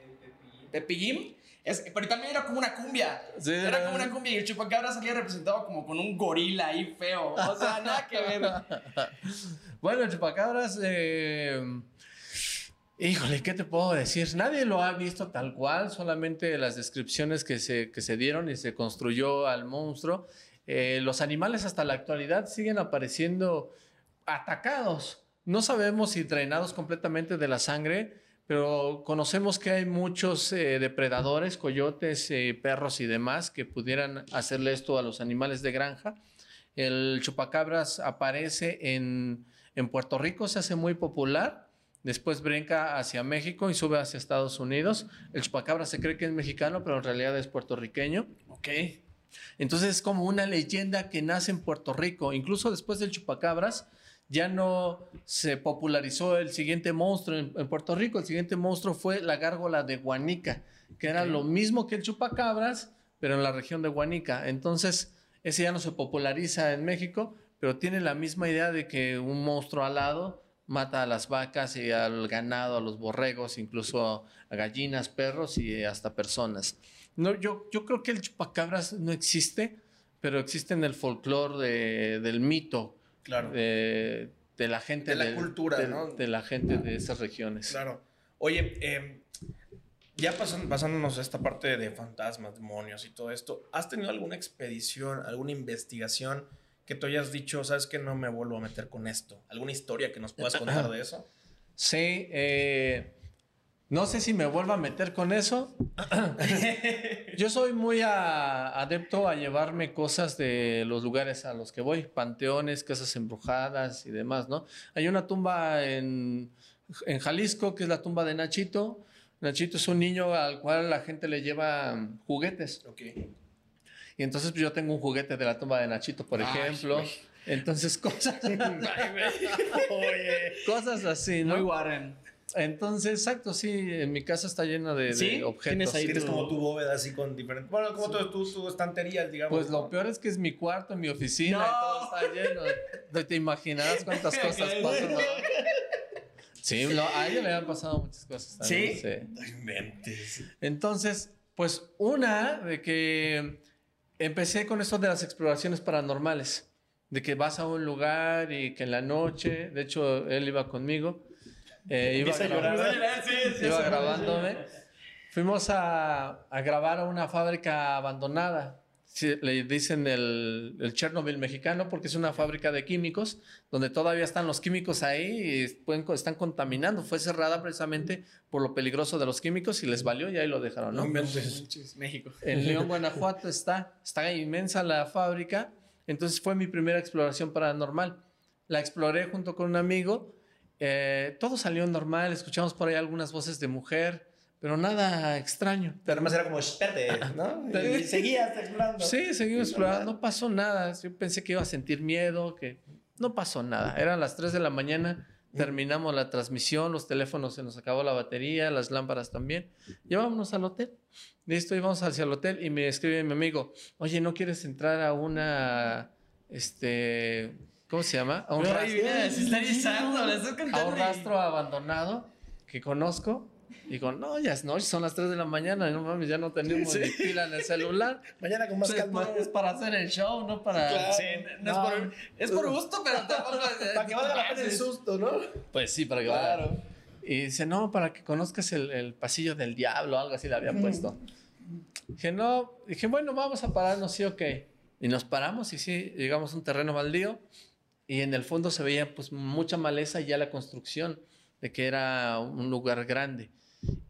Jim. Es, pero también era como una cumbia. Sí, era como una cumbia y el chupacabra salía representado como con un gorila ahí feo. O sea, nada que ver. bueno, el chupacabras. Eh, híjole, ¿qué te puedo decir? Nadie lo ha visto tal cual, solamente las descripciones que se, que se dieron y se construyó al monstruo. Eh, los animales hasta la actualidad siguen apareciendo atacados. No sabemos si drenados completamente de la sangre pero conocemos que hay muchos eh, depredadores, coyotes, eh, perros y demás que pudieran hacerle esto a los animales de granja. El chupacabras aparece en, en Puerto Rico, se hace muy popular. Después brinca hacia México y sube hacia Estados Unidos. El chupacabra se cree que es mexicano, pero en realidad es puertorriqueño. Ok. Entonces es como una leyenda que nace en Puerto Rico. Incluso después del chupacabras, ya no se popularizó el siguiente monstruo en, en, Puerto Rico. El siguiente monstruo fue la gárgola de Guanica, que era lo mismo que el chupacabras, pero en la región de Guanica. Entonces, ese ya no se populariza en México, pero tiene la misma idea de que un monstruo alado mata a las vacas y al ganado, a los borregos, incluso a gallinas, perros y hasta personas. No, yo, yo creo que el chupacabras no existe, pero existe en el folclore de, del mito Claro. de, de la gente. De la cultura, de, ¿no? De la gente de esas regiones. Claro. Oye, eh, ya pasan, pasándonos a esta parte de fantasmas, demonios y todo esto, ¿has tenido alguna expedición, alguna investigación que tú hayas dicho, sabes que no me vuelvo a meter con esto? ¿Alguna historia que nos puedas contar de eso? Sí, eh, no sé si me vuelvo a meter con eso. Yo soy muy a- adepto a llevarme cosas de los lugares a los que voy, panteones, casas embrujadas y demás, ¿no? Hay una tumba en, en Jalisco que es la tumba de Nachito. Nachito es un niño al cual la gente le lleva mm, juguetes. Ok. Y entonces pues, yo tengo un juguete de la tumba de Nachito, por Ay, ejemplo. güey. Entonces, cosas, Oye. cosas así, ¿no? Muy Warren. Entonces, exacto, sí, en mi casa está llena de, de ¿Sí? objetos. ¿Tienes ahí Tienes tu- como tu bóveda así con diferentes... Bueno, como tu, tu, tu estantería, digamos. Pues lo peor es que es mi cuarto, mi oficina, No. y todo está lleno. No Te imaginarás cuántas cosas pasan. ¿no? Sí, no, a ella le han pasado muchas cosas también. ¿Sí? No inventes. Entonces, pues una de que empecé con esto de las exploraciones paranormales, de que vas a un lugar y que en la noche, de hecho él iba conmigo, eh, iba, grabando- llorar. iba grabándome, fuimos a, a grabar a una fábrica abandonada. Sí, le dicen el, el Chernobyl mexicano porque es una fábrica de químicos donde todavía están los químicos ahí y pueden, están contaminando. Fue cerrada precisamente por lo peligroso de los químicos y les valió y ahí lo dejaron, ¿no? México. En León, Guanajuato está, está inmensa la fábrica. Entonces fue mi primera exploración paranormal. La exploré junto con un amigo. Eh, todo salió normal, escuchamos por ahí algunas voces de mujer, pero nada extraño. Pero además era como, espérate, ¿no? Y seguías explorando. Sí, seguimos explorando, no pasó nada. Yo pensé que iba a sentir miedo, que no pasó nada. Eran las 3 de la mañana, terminamos la transmisión, los teléfonos se nos acabó la batería, las lámparas también. Llevámonos al hotel. Listo, íbamos hacia el hotel y me escribe mi amigo, oye, ¿no quieres entrar a una, este, ¿cómo se llama? A un, rastro, mira, se está le estás a un rastro abandonado que conozco. Y digo, no, ya es noche, son las 3 de la mañana, no mames, ya no tenemos ni pila en el celular. Mañana con más Sí, calma. es para hacer el show, no para... Claro. Sí, no, es por, es por gusto, pero tampoco. Para que valga la pena el susto, ¿no? Pues sí, para que Claro. Y dice, no, para que conozcas el, el pasillo del diablo, algo así le había puesto. Dije, no, dije, bueno, vamos a pararnos, sí, ok. Y nos paramos y sí, llegamos a un terreno baldío y en el fondo se veía pues mucha maleza y ya la construcción de que era un lugar grande.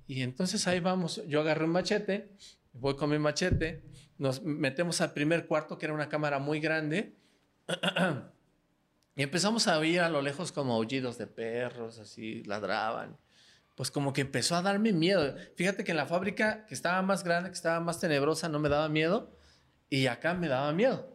Y entonces ahí vamos, yo agarré un machete, voy con mi machete, nos metemos al primer cuarto que era una cámara muy grande y empezamos a oír a lo lejos como aullidos de perros, así ladraban. Pues como que empezó a darme miedo. Fíjate que en la fábrica que estaba más grande, que estaba más tenebrosa, no me daba miedo y acá me daba miedo.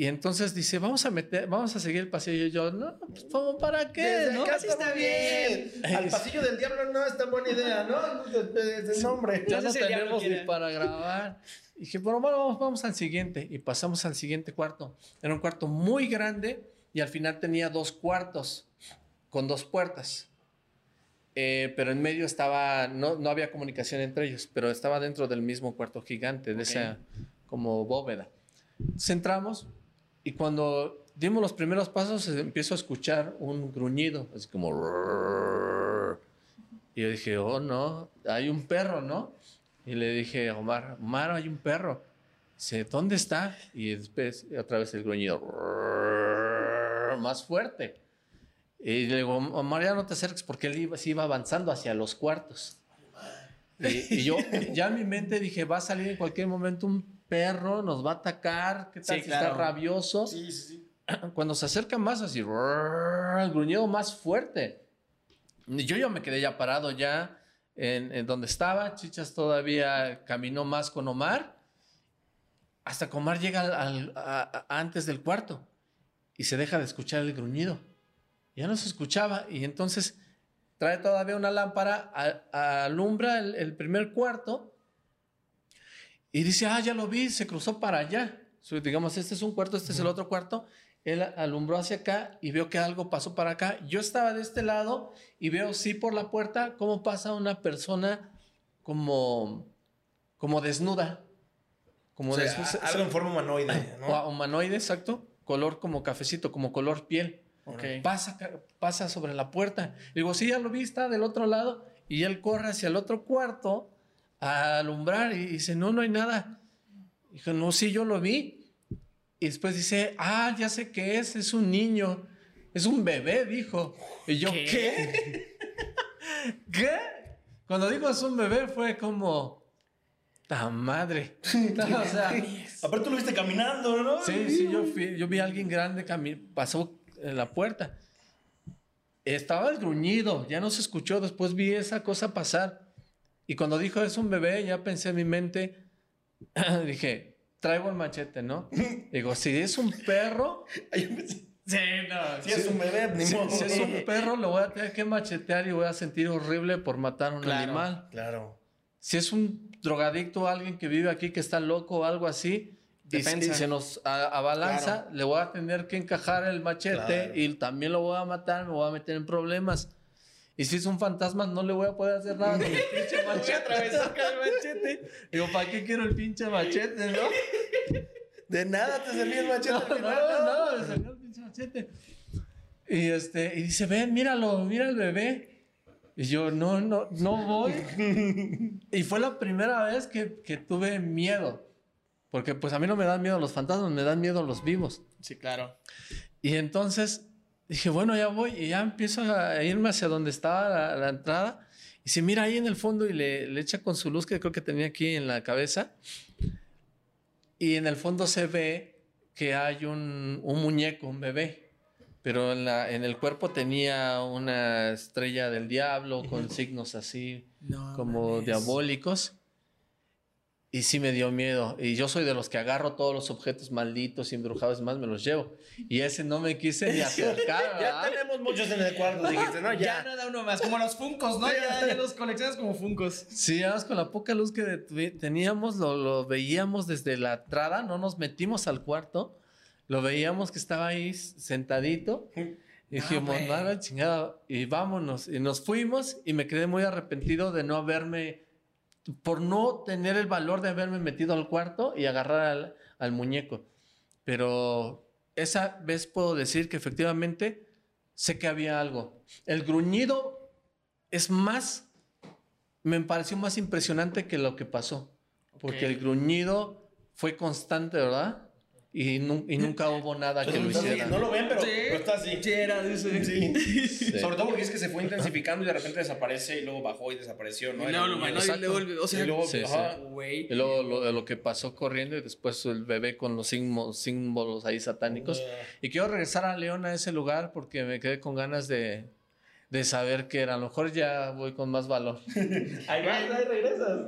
Y entonces dice, vamos a meter, vamos a seguir el pasillo. Y yo, no, pues ¿cómo para qué? Desde ¿no? sí está bien. Al pasillo del diablo no es tan buena idea, ¿no? Desde el nombre. ya no tenemos ni para grabar. Y dije, bueno, bueno, vamos, vamos al siguiente. Y pasamos al siguiente cuarto. Era un cuarto muy grande y al final tenía dos cuartos con dos puertas. Eh, pero en medio estaba, no, no había comunicación entre ellos, pero estaba dentro del mismo cuarto gigante, de esa como bóveda. Entonces entramos y cuando dimos los primeros pasos eh, empiezo a escuchar un gruñido, así como... Y yo dije, oh no, hay un perro, ¿no? Y le dije a Omar, Omar, hay un perro. Dice, ¿dónde está? Y después otra vez el gruñido, más fuerte. Y le digo, Omar, ya no te acerques porque él iba, se iba avanzando hacia los cuartos. Y, y yo ya en mi mente dije, va a salir en cualquier momento un perro, nos va a atacar, ¿qué tal Sí, si claro. está rabioso? Sí, sí, sí. Cuando se acerca más así, el gruñido más fuerte. Yo ya me quedé ya parado ya en, en donde estaba. Chichas todavía caminó más con Omar. Hasta que Omar llega al- al- a- a- antes del cuarto y se deja de escuchar el gruñido. Ya no se escuchaba y entonces trae todavía una lámpara, a- alumbra el, el primer cuarto y dice, ah, ya lo vi, se cruzó para allá. So, digamos, este es un cuarto, este es el otro cuarto. Él alumbró hacia acá y veo que algo pasó para acá. Yo estaba de este lado y veo, sí, por la puerta, cómo pasa una persona como, como desnuda. Como O sea, desnuda. algo en forma humanoide, O ¿no? a- humanoide, exacto, color como cafecito, como color piel. Ok. Pasa, pasa sobre la puerta. Digo, sí, ya lo vi, está del otro lado. Y él corre hacia el otro cuarto a alumbrar y dice, no, no hay nada. Dijo, no, sí, yo lo vi. Y después dice, ah, ya sé qué es, es un niño, es un bebé, dijo. Y yo, ¿Qué? ¿qué? ¿Qué? Cuando dijo es un bebé fue como, ¡ta madre! o sea, Aparte tú lo viste caminando, ¿no? Sí, sí, yo, fui- yo vi a alguien grande pasó en la puerta. Estaba el gruñido, ya no se escuchó, después vi esa cosa pasar. Y cuando dijo es un bebé, ya pensé en mi mente, dije, traigo el machete, ¿no? Digo, si es un perro, Sí, no. Si es un bebé, ni si, modo. si es un perro, lo voy a tener que machetear y voy a sentir horrible por matar a un Claro. animal. Claro. Si es un drogadicto, alguien que vive aquí que está loco o algo así, y, y se nos abalanza, Claro. le voy a tener que encajar el machete Claro. y también lo voy a matar, me voy a meter en problemas. Y si es un fantasma, no le voy a poder hacer nada con el pinche machete. atravesar con el machete. Digo, ¿para qué quiero el pinche machete, no? De nada te servía el machete No, no, no, le sacó el pinche machete. Y, este, y dice, ven, míralo, mira el bebé. Y yo, no, no, no voy. y fue la primera vez que, que tuve miedo. Porque pues a mí no me dan miedo los fantasmas, me dan miedo los vivos. Sí, claro. Y entonces dije, bueno, ya voy. Y ya empiezo a irme hacia donde estaba la, la entrada. Y se mira ahí en el fondo y le, le echa con su luz que creo que tenía aquí en la cabeza. Y en el fondo se ve que hay un, un muñeco, un bebé. Pero en, la, en el cuerpo tenía una estrella del diablo con signos así No como diabólicos. Y sí me dio miedo. Y yo soy de los que agarro todos los objetos malditos y embrujados y más me los llevo. Y ese no me quise ni acercar. Ya tenemos muchos en el cuarto, dijiste, ¿no? Ya Ya. no da uno más, como los funcos, ¿no? Ya, ya los coleccionas como funcos. Sí, además con la poca luz que teníamos, lo, lo veíamos desde la entrada, no nos metimos al cuarto, lo veíamos que estaba ahí sentadito. Y dijimos, güey. no, la chingada, y vámonos. Y nos fuimos y me quedé muy arrepentido de no haberme, por no tener el valor de haberme metido al cuarto y agarrar al, al muñeco. Pero esa vez puedo decir que efectivamente sé que había algo. El gruñido es más, me pareció más impresionante que lo que pasó. Porque el gruñido fue constante, ¿verdad? Y, nu- y nunca hubo nada que lo así, hiciera. No lo ven, pero, pero está así. Sí, era, dice. Sí. Sí. Sobre todo porque es que se fue intensificando y de repente desaparece y luego bajó y desapareció, ¿no? Y luego lo y luego, o sea, Y luego, ajá. Y luego lo, lo que pasó corriendo y después el bebé con los símbolos, símbolos ahí satánicos. Y quiero regresar a León a ese lugar porque me quedé con ganas de, de saber que era. A lo mejor ya voy con más valor. Ahí vas, ahí regresas.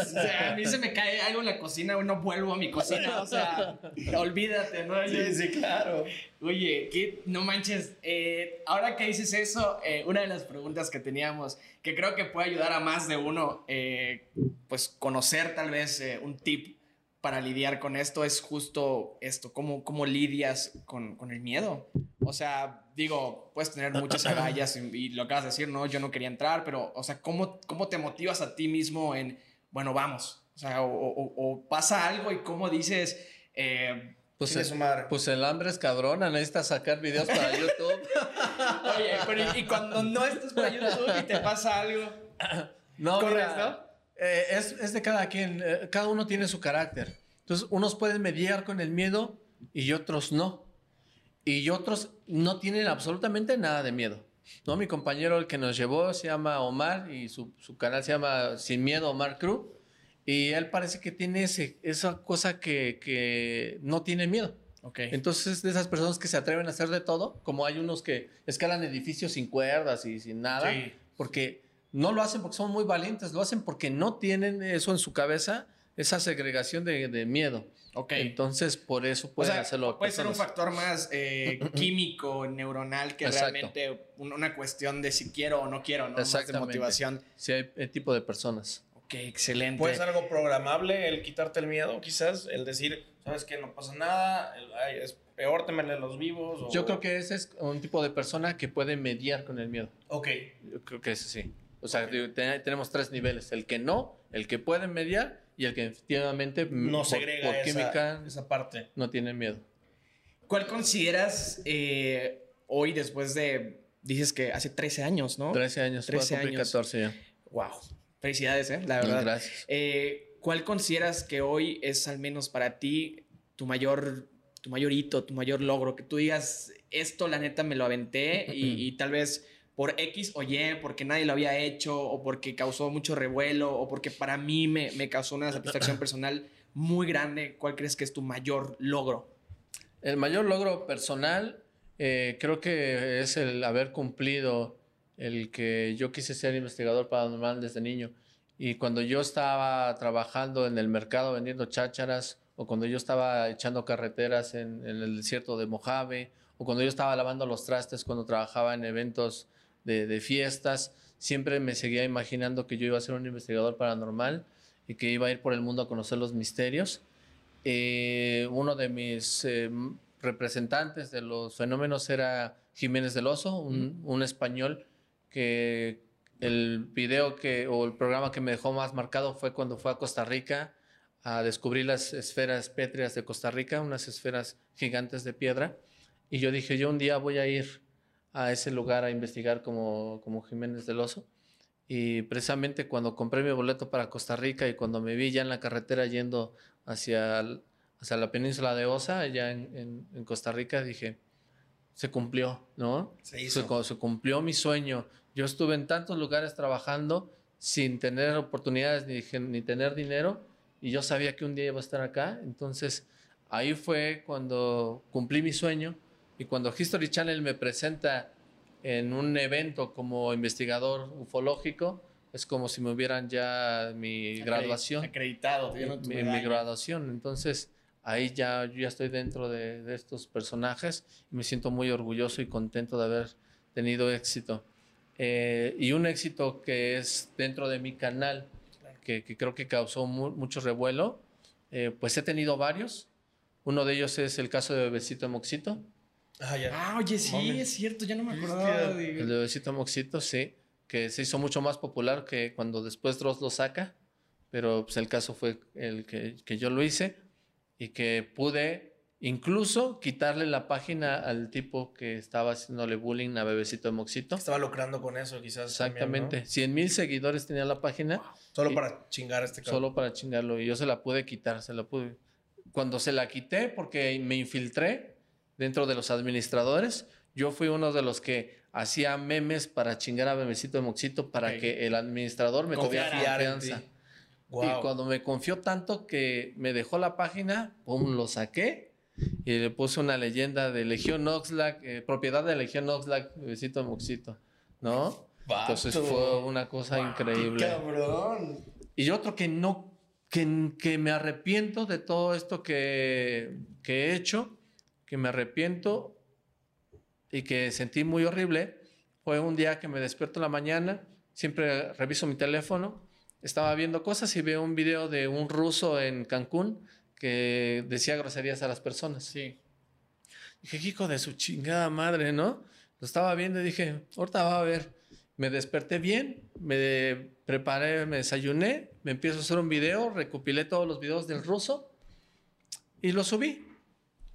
O sea, a mí se me cae algo en la cocina, no vuelvo a mi cocina, o sea, olvídate, ¿no? Sí, sí, claro. Oye, ¿qué? no manches, eh, ahora que dices eso, eh, una de las preguntas que teníamos, que creo que puede ayudar a más de uno, eh, pues conocer tal vez eh, un tip para lidiar con esto es justo esto, cómo, cómo lidias con, con el miedo. O sea, digo, puedes tener muchas agallas y, y lo acabas de decir, ¿no? Yo no quería entrar, pero, o sea, ¿cómo, cómo te motivas a ti mismo en, bueno, vamos? O sea, o, o- o pasa algo y cómo dices, eh, Pues, madre. pues el hambre es cabrona, necesitas sacar videos para YouTube. Oye, pero y, y cuando no estás para YouTube y te pasa algo. No, ¿Correcto? mira, eh, es, es de cada quien, eh, cada uno tiene su carácter. Entonces, unos pueden mediar con el miedo y otros no. Y otros no tienen absolutamente nada de miedo. ¿no? Mi compañero, el que nos llevó, se llama Omar y su, su canal se llama Sin Miedo Omar Crew. Y él parece que tiene ese, esa cosa que, que no tiene miedo. Ok. Entonces, de esas personas que se atreven a hacer de todo, como hay unos que escalan edificios sin cuerdas y sin nada, Sí. porque no lo hacen porque son muy valientes, lo hacen porque no tienen eso en su cabeza, esa segregación de, de miedo. Ok. Entonces, por eso o pueden sea, hacerlo. puede ser un factor más eh, químico, neuronal, que Exacto. realmente un- una cuestión de si quiero o no quiero, ¿no? Más de Exactamente. motivación. Sí, hay tipo de personas. Ok, excelente. Puede ser algo programable el quitarte el miedo, quizás, el decir, sabes que no pasa nada, el- ay, es peor temerle a los vivos. o- Yo creo que ese es un tipo de persona que puede mediar con el miedo. Ok. Yo creo que ese sí. O sea, digo, te- tenemos tres niveles: el que no, el que puede mediar y el que efectivamente No por- segrega por, esa, química esa parte. no tiene miedo. ¿Cuál consideras eh, hoy después de, dices que hace 13 años, ¿no? 13 años, 13 13 años. 14 ya. Wow. Felicidades, ¿eh? La verdad. Gracias. Eh, ¿Cuál consideras que hoy es al menos para ti tu mayor, tu mayor hito, tu mayor logro? Que tú digas, esto la neta me lo aventé y, y tal vez por X o Y, porque nadie lo había hecho o porque causó mucho revuelo o porque para mí me, me causó una satisfacción personal muy grande. ¿Cuál crees que es tu mayor logro? El mayor logro personal eh, creo que es el haber cumplido el que yo quise ser investigador paranormal desde niño. Y cuando yo estaba trabajando en el mercado vendiendo chácharas, o cuando yo estaba echando carreteras en, en el desierto de Mojave, o cuando yo estaba lavando los trastes cuando trabajaba en eventos de, de fiestas, siempre me seguía imaginando que yo iba a ser un investigador paranormal y que iba a ir por el mundo a conocer los misterios. Eh, uno de mis eh, representantes de los fenómenos era Jiménez del Oso, un, un español que el video que o el programa que me dejó más marcado fue cuando fue a Costa Rica a descubrir las esferas pétreas de Costa Rica, unas esferas gigantes de piedra. Y yo dije, yo un día voy a ir a ese lugar a investigar como, como Jiménez del Oso. Y precisamente cuando compré mi boleto para Costa Rica y cuando me vi ya en la carretera yendo hacia, hacia la península de Osa, allá en, en- en Costa Rica, dije, se cumplió, ¿no? Se hizo. cu- se cumplió mi sueño. Yo estuve en tantos lugares trabajando sin tener oportunidades ni, ni tener dinero y yo sabía que un día iba a estar acá. Entonces ahí fue cuando cumplí mi sueño y cuando History Channel me presenta en un evento como investigador ufológico, es como si me hubieran ya mi graduación Acreditado. mi, mi medalla. graduación. Entonces, ahí ya, yo ya estoy dentro de, de estos personajes y me siento muy orgulloso y contento de haber tenido éxito. Eh, y un éxito que es dentro de mi canal, que, que creo que causó mu- mucho revuelo, eh, pues he tenido varios. Uno de ellos es el caso de Bebecito Moxito. Ah, ya. Ah, oye, sí, Mames. es cierto, ya no me acordaba. de- El de Bebecito Moxito, sí, que se hizo mucho más popular que cuando después Dross lo saca, pero pues el caso fue el que, que yo lo hice y que pude incluso quitarle la página al tipo que estaba haciéndole bullying a Bebecito de Moxito. Estaba lucrando con eso, quizás. Exactamente, también, 100 mil seguidores tenía la página ¿no? Solo para chingar a este cabrón. solo para chingarlo y yo se la pude quitar, se la pude. Cuando se la quité porque me infiltré dentro de los administradores, yo fui uno de los que hacía memes para chingar a Bebecito de Moxito para que el administrador me tuviera confianza. Y cuando me confió tanto que me dejó la página, pum, lo saqué y le puse una leyenda de Legión Oxlack, eh, propiedad de Legión Oxlack, Bebecito de Moxito, ¿no? Entonces fue una cosa Qué increíble. cabrón. Y otro que no, que, que me arrepiento de todo esto que, que he hecho, que me arrepiento y que sentí muy horrible, fue un día que me despierto en la mañana, siempre reviso mi teléfono, estaba viendo cosas y veo un video de un ruso en Cancún que decía groserías a las personas. Sí. Dije, hijo de su chingada madre, ¿no? Lo estaba viendo y dije, ahorita va a ver. Me desperté bien, me preparé, me desayuné, me empiezo a hacer un video, recopilé todos los videos del ruso y lo subí.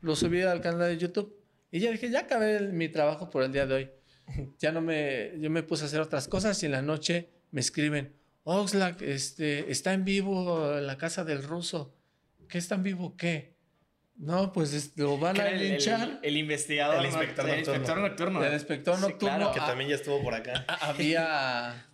Lo subí al canal de YouTube. Y ya dije, ya acabé el- mi trabajo por el día de hoy. Ya no me, yo me puse a hacer otras cosas y en la noche me escriben, Oxlack, este, está en vivo en la casa del ruso. ¿Qué está en vivo? ¿Qué? No, pues es- lo van a El, el- linchar. el investigador. El inspector el nocturno. inspector nocturno. El inspector Sí, nocturno claro. Que también ya estuvo por acá. había,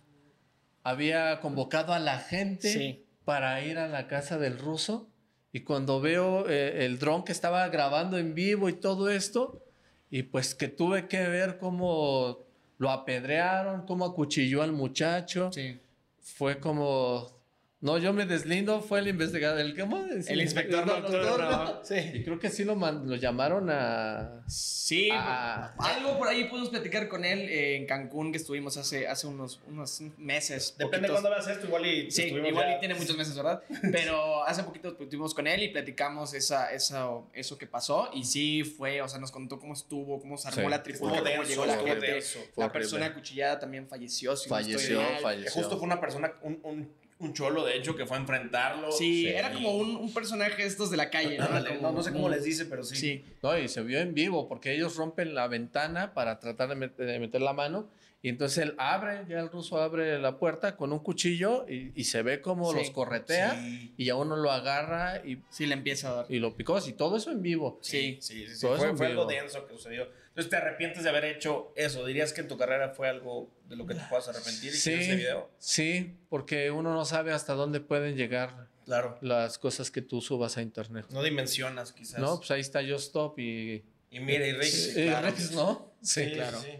había convocado a la gente Sí. para ir a la casa del ruso. Y cuando veo eh, el dron que estaba grabando en vivo y todo esto, y pues que tuve que ver cómo lo apedrearon, cómo acuchilló al muchacho, Sí. fue como... No, yo me deslindo, fue el investigador, el, ¿cómo? El inspector nocturno. Y Sí. creo que sí lo, man- lo llamaron a... Sí, Ah. algo por ahí pudimos platicar con él eh, en Cancún que estuvimos hace, hace unos, unos meses. Depende de poquitos. cuándo veas esto, igual y Sí, igual ya- y tiene muchos meses, ¿verdad? Pero hace poquito estuvimos con él y platicamos esa, esa, eso que pasó. Y sí fue, o sea, nos contó cómo estuvo, cómo se armó Sí. la trifulca, Estuvo cómo denso, llegó la estuvo gente. denso. La persona acuchillada también falleció. si no Falleció, mal. falleció. Justo fue una persona, un, un, un cholo, de hecho, que fue a enfrentarlo. Sí, era como un, un personaje de estos de la calle, ¿no? Ándale, Como no, no sé cómo un- les dice, pero sí. Sí. No, y se vio en vivo porque ellos rompen la ventana para tratar de, met- de meter la mano y entonces él abre, ya el ruso abre la puerta con un cuchillo y, y se ve como Sí. los corretea Sí. y a uno lo agarra y, Sí, le empieza a dar. y lo picó. Y todo eso en vivo. Sí, sí, sí. sí. Todo eso Fue, en fue algo denso que sucedió. Entonces, ¿te arrepientes de haber hecho eso? ¿Dirías que en tu carrera fue algo de lo que te puedas arrepentir y Sí, ese video? sí, porque uno no sabe hasta dónde pueden llegar Claro. las cosas que tú subas a internet. No dimensionas, quizás. No, pues ahí está Yo Stop y, Y mira, y Rick. y claro. Rex, ¿no? Sí, Sí, claro. sí.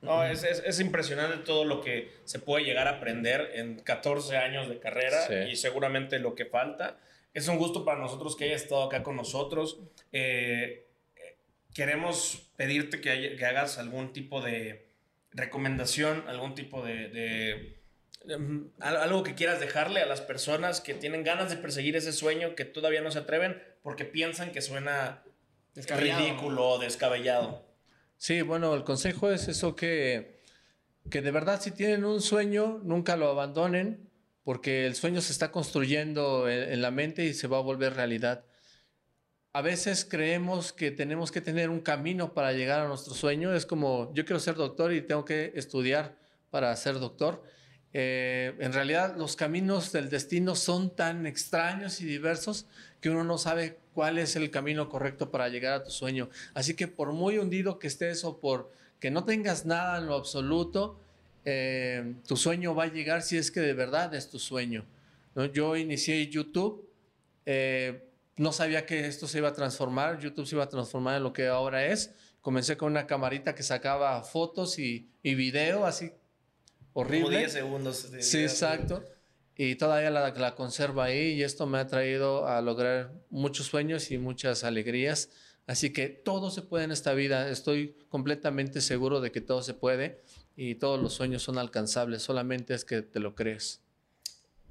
No, es, es, es impresionante todo lo que se puede llegar a aprender en 14 años de carrera Sí. y seguramente lo que falta. Es un gusto para nosotros que hayas estado acá con nosotros. Eh, eh, queremos pedirte que, hagas algún tipo de recomendación, algún tipo de, de- al- algo que quieras dejarle a las personas que tienen ganas de perseguir ese sueño que todavía no se atreven porque piensan que suena Descabellado. ridículo o descabellado. Sí, bueno, el consejo es eso que, que de verdad si tienen un sueño, nunca lo abandonen, porque el sueño se está construyendo en, en la mente y se va a volver realidad. A veces creemos que tenemos que tener un camino para llegar a nuestro sueño. Es como, yo quiero ser doctor y tengo que estudiar para ser doctor. Eh, en realidad los caminos del destino son tan extraños y diversos que uno no sabe cuál es el camino correcto para llegar a tu sueño. Así que por muy hundido que estés o por que no tengas nada en lo absoluto, eh, tu sueño va a llegar si es que de verdad es tu sueño. ¿no? Yo inicié YouTube, eh, no sabía que esto se iba a transformar, YouTube se iba a transformar en lo que ahora es. Comencé con una camarita que sacaba fotos y, y video así horrible. Como 10 segundos. de Sí, exacto. Y todavía la, la conservo ahí y esto me ha traído a lograr muchos sueños y muchas alegrías. Así que todo se puede en esta vida. Estoy completamente seguro de que todo se puede y todos los sueños son alcanzables. Solamente es que te lo crees.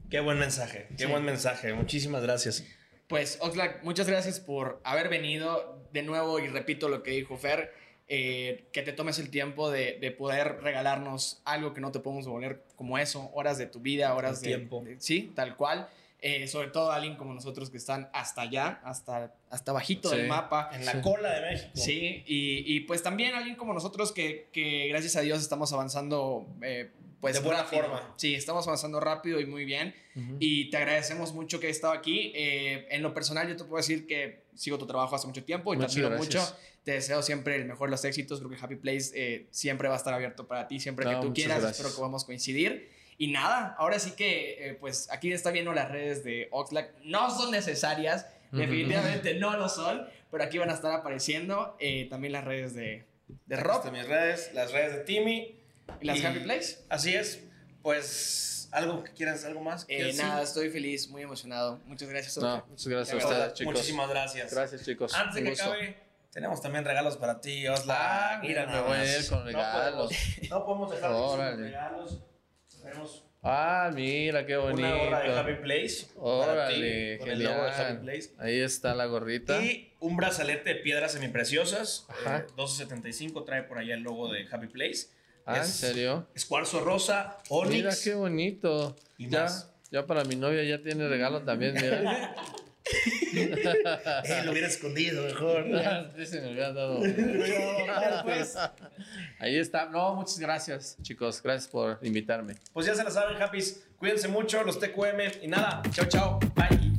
Qué buen mensaje, qué Sí. buen mensaje. Muchísimas gracias. Pues, Oxlack, muchas gracias por haber venido de nuevo y repito lo que dijo Fer, eh, que te tomes el tiempo de, de poder regalarnos algo que no te podemos devolver como eso, horas de tu vida, horas El de tiempo. de- sí, tal cual. Eh, sobre todo alguien como nosotros que están hasta allá, hasta, hasta bajito Sí. del mapa. En la Sí. cola de México. Sí, y, y pues también alguien como nosotros que, que gracias a Dios estamos avanzando eh, pues De buena rápido. forma. Sí, estamos avanzando rápido y muy bien. Y te agradecemos mucho que hayas estado aquí. Eh, en lo personal, yo te puedo decir que sigo tu trabajo hace mucho tiempo y Muchas te admiro gracias. mucho. Te deseo siempre el mejor de los éxitos. Creo que Happy Place eh, siempre va a estar abierto para ti, siempre No, que tú quieras. gracias. Espero que podamos coincidir. Y nada, ahora sí que, eh, pues aquí está viendo las redes de Oxlack. No son necesarias, definitivamente no lo son, pero aquí van a estar apareciendo eh, también las redes de, de Rob mis redes, las redes de Timmy. Y las y- Happy Place. Así es. Pues, ¿algo que quieras, algo más? Eh, ¿Quieres nada, decir? estoy feliz, muy emocionado. Muchas gracias. No, muchas gracias a De ustedes, chicos. Muchísimas gracias. Gracias, chicos. Antes de que gusto. acabe, tenemos también regalos para ti, Osla. Ah, Mira, me voy a ir con No regalos. podemos- No podemos dejar de Órale. los regalos. Tenemos Ah, mira, qué bonito. una gorra de Happy Place. para ti, Órale, con el logo de genial. Happy Place. Ahí está la gorrita. Y un brazalete de piedras semipreciosas. Ajá. eh, 12.75 trae por allá el logo de Happy Place. Ah, ¿en Es- serio? Es cuarzo rosa, onix. Mira qué bonito. Y ya, más. ya para mi novia ya tiene regalo también, mira. Eh, lo hubiera escondido mejor. Sí, se me había dado. pues. Ahí está. No, muchas gracias, chicos. Gracias por invitarme. Pues ya se la saben, Happy. Cuídense mucho, los TQM. Y nada, chao, chao. Bye.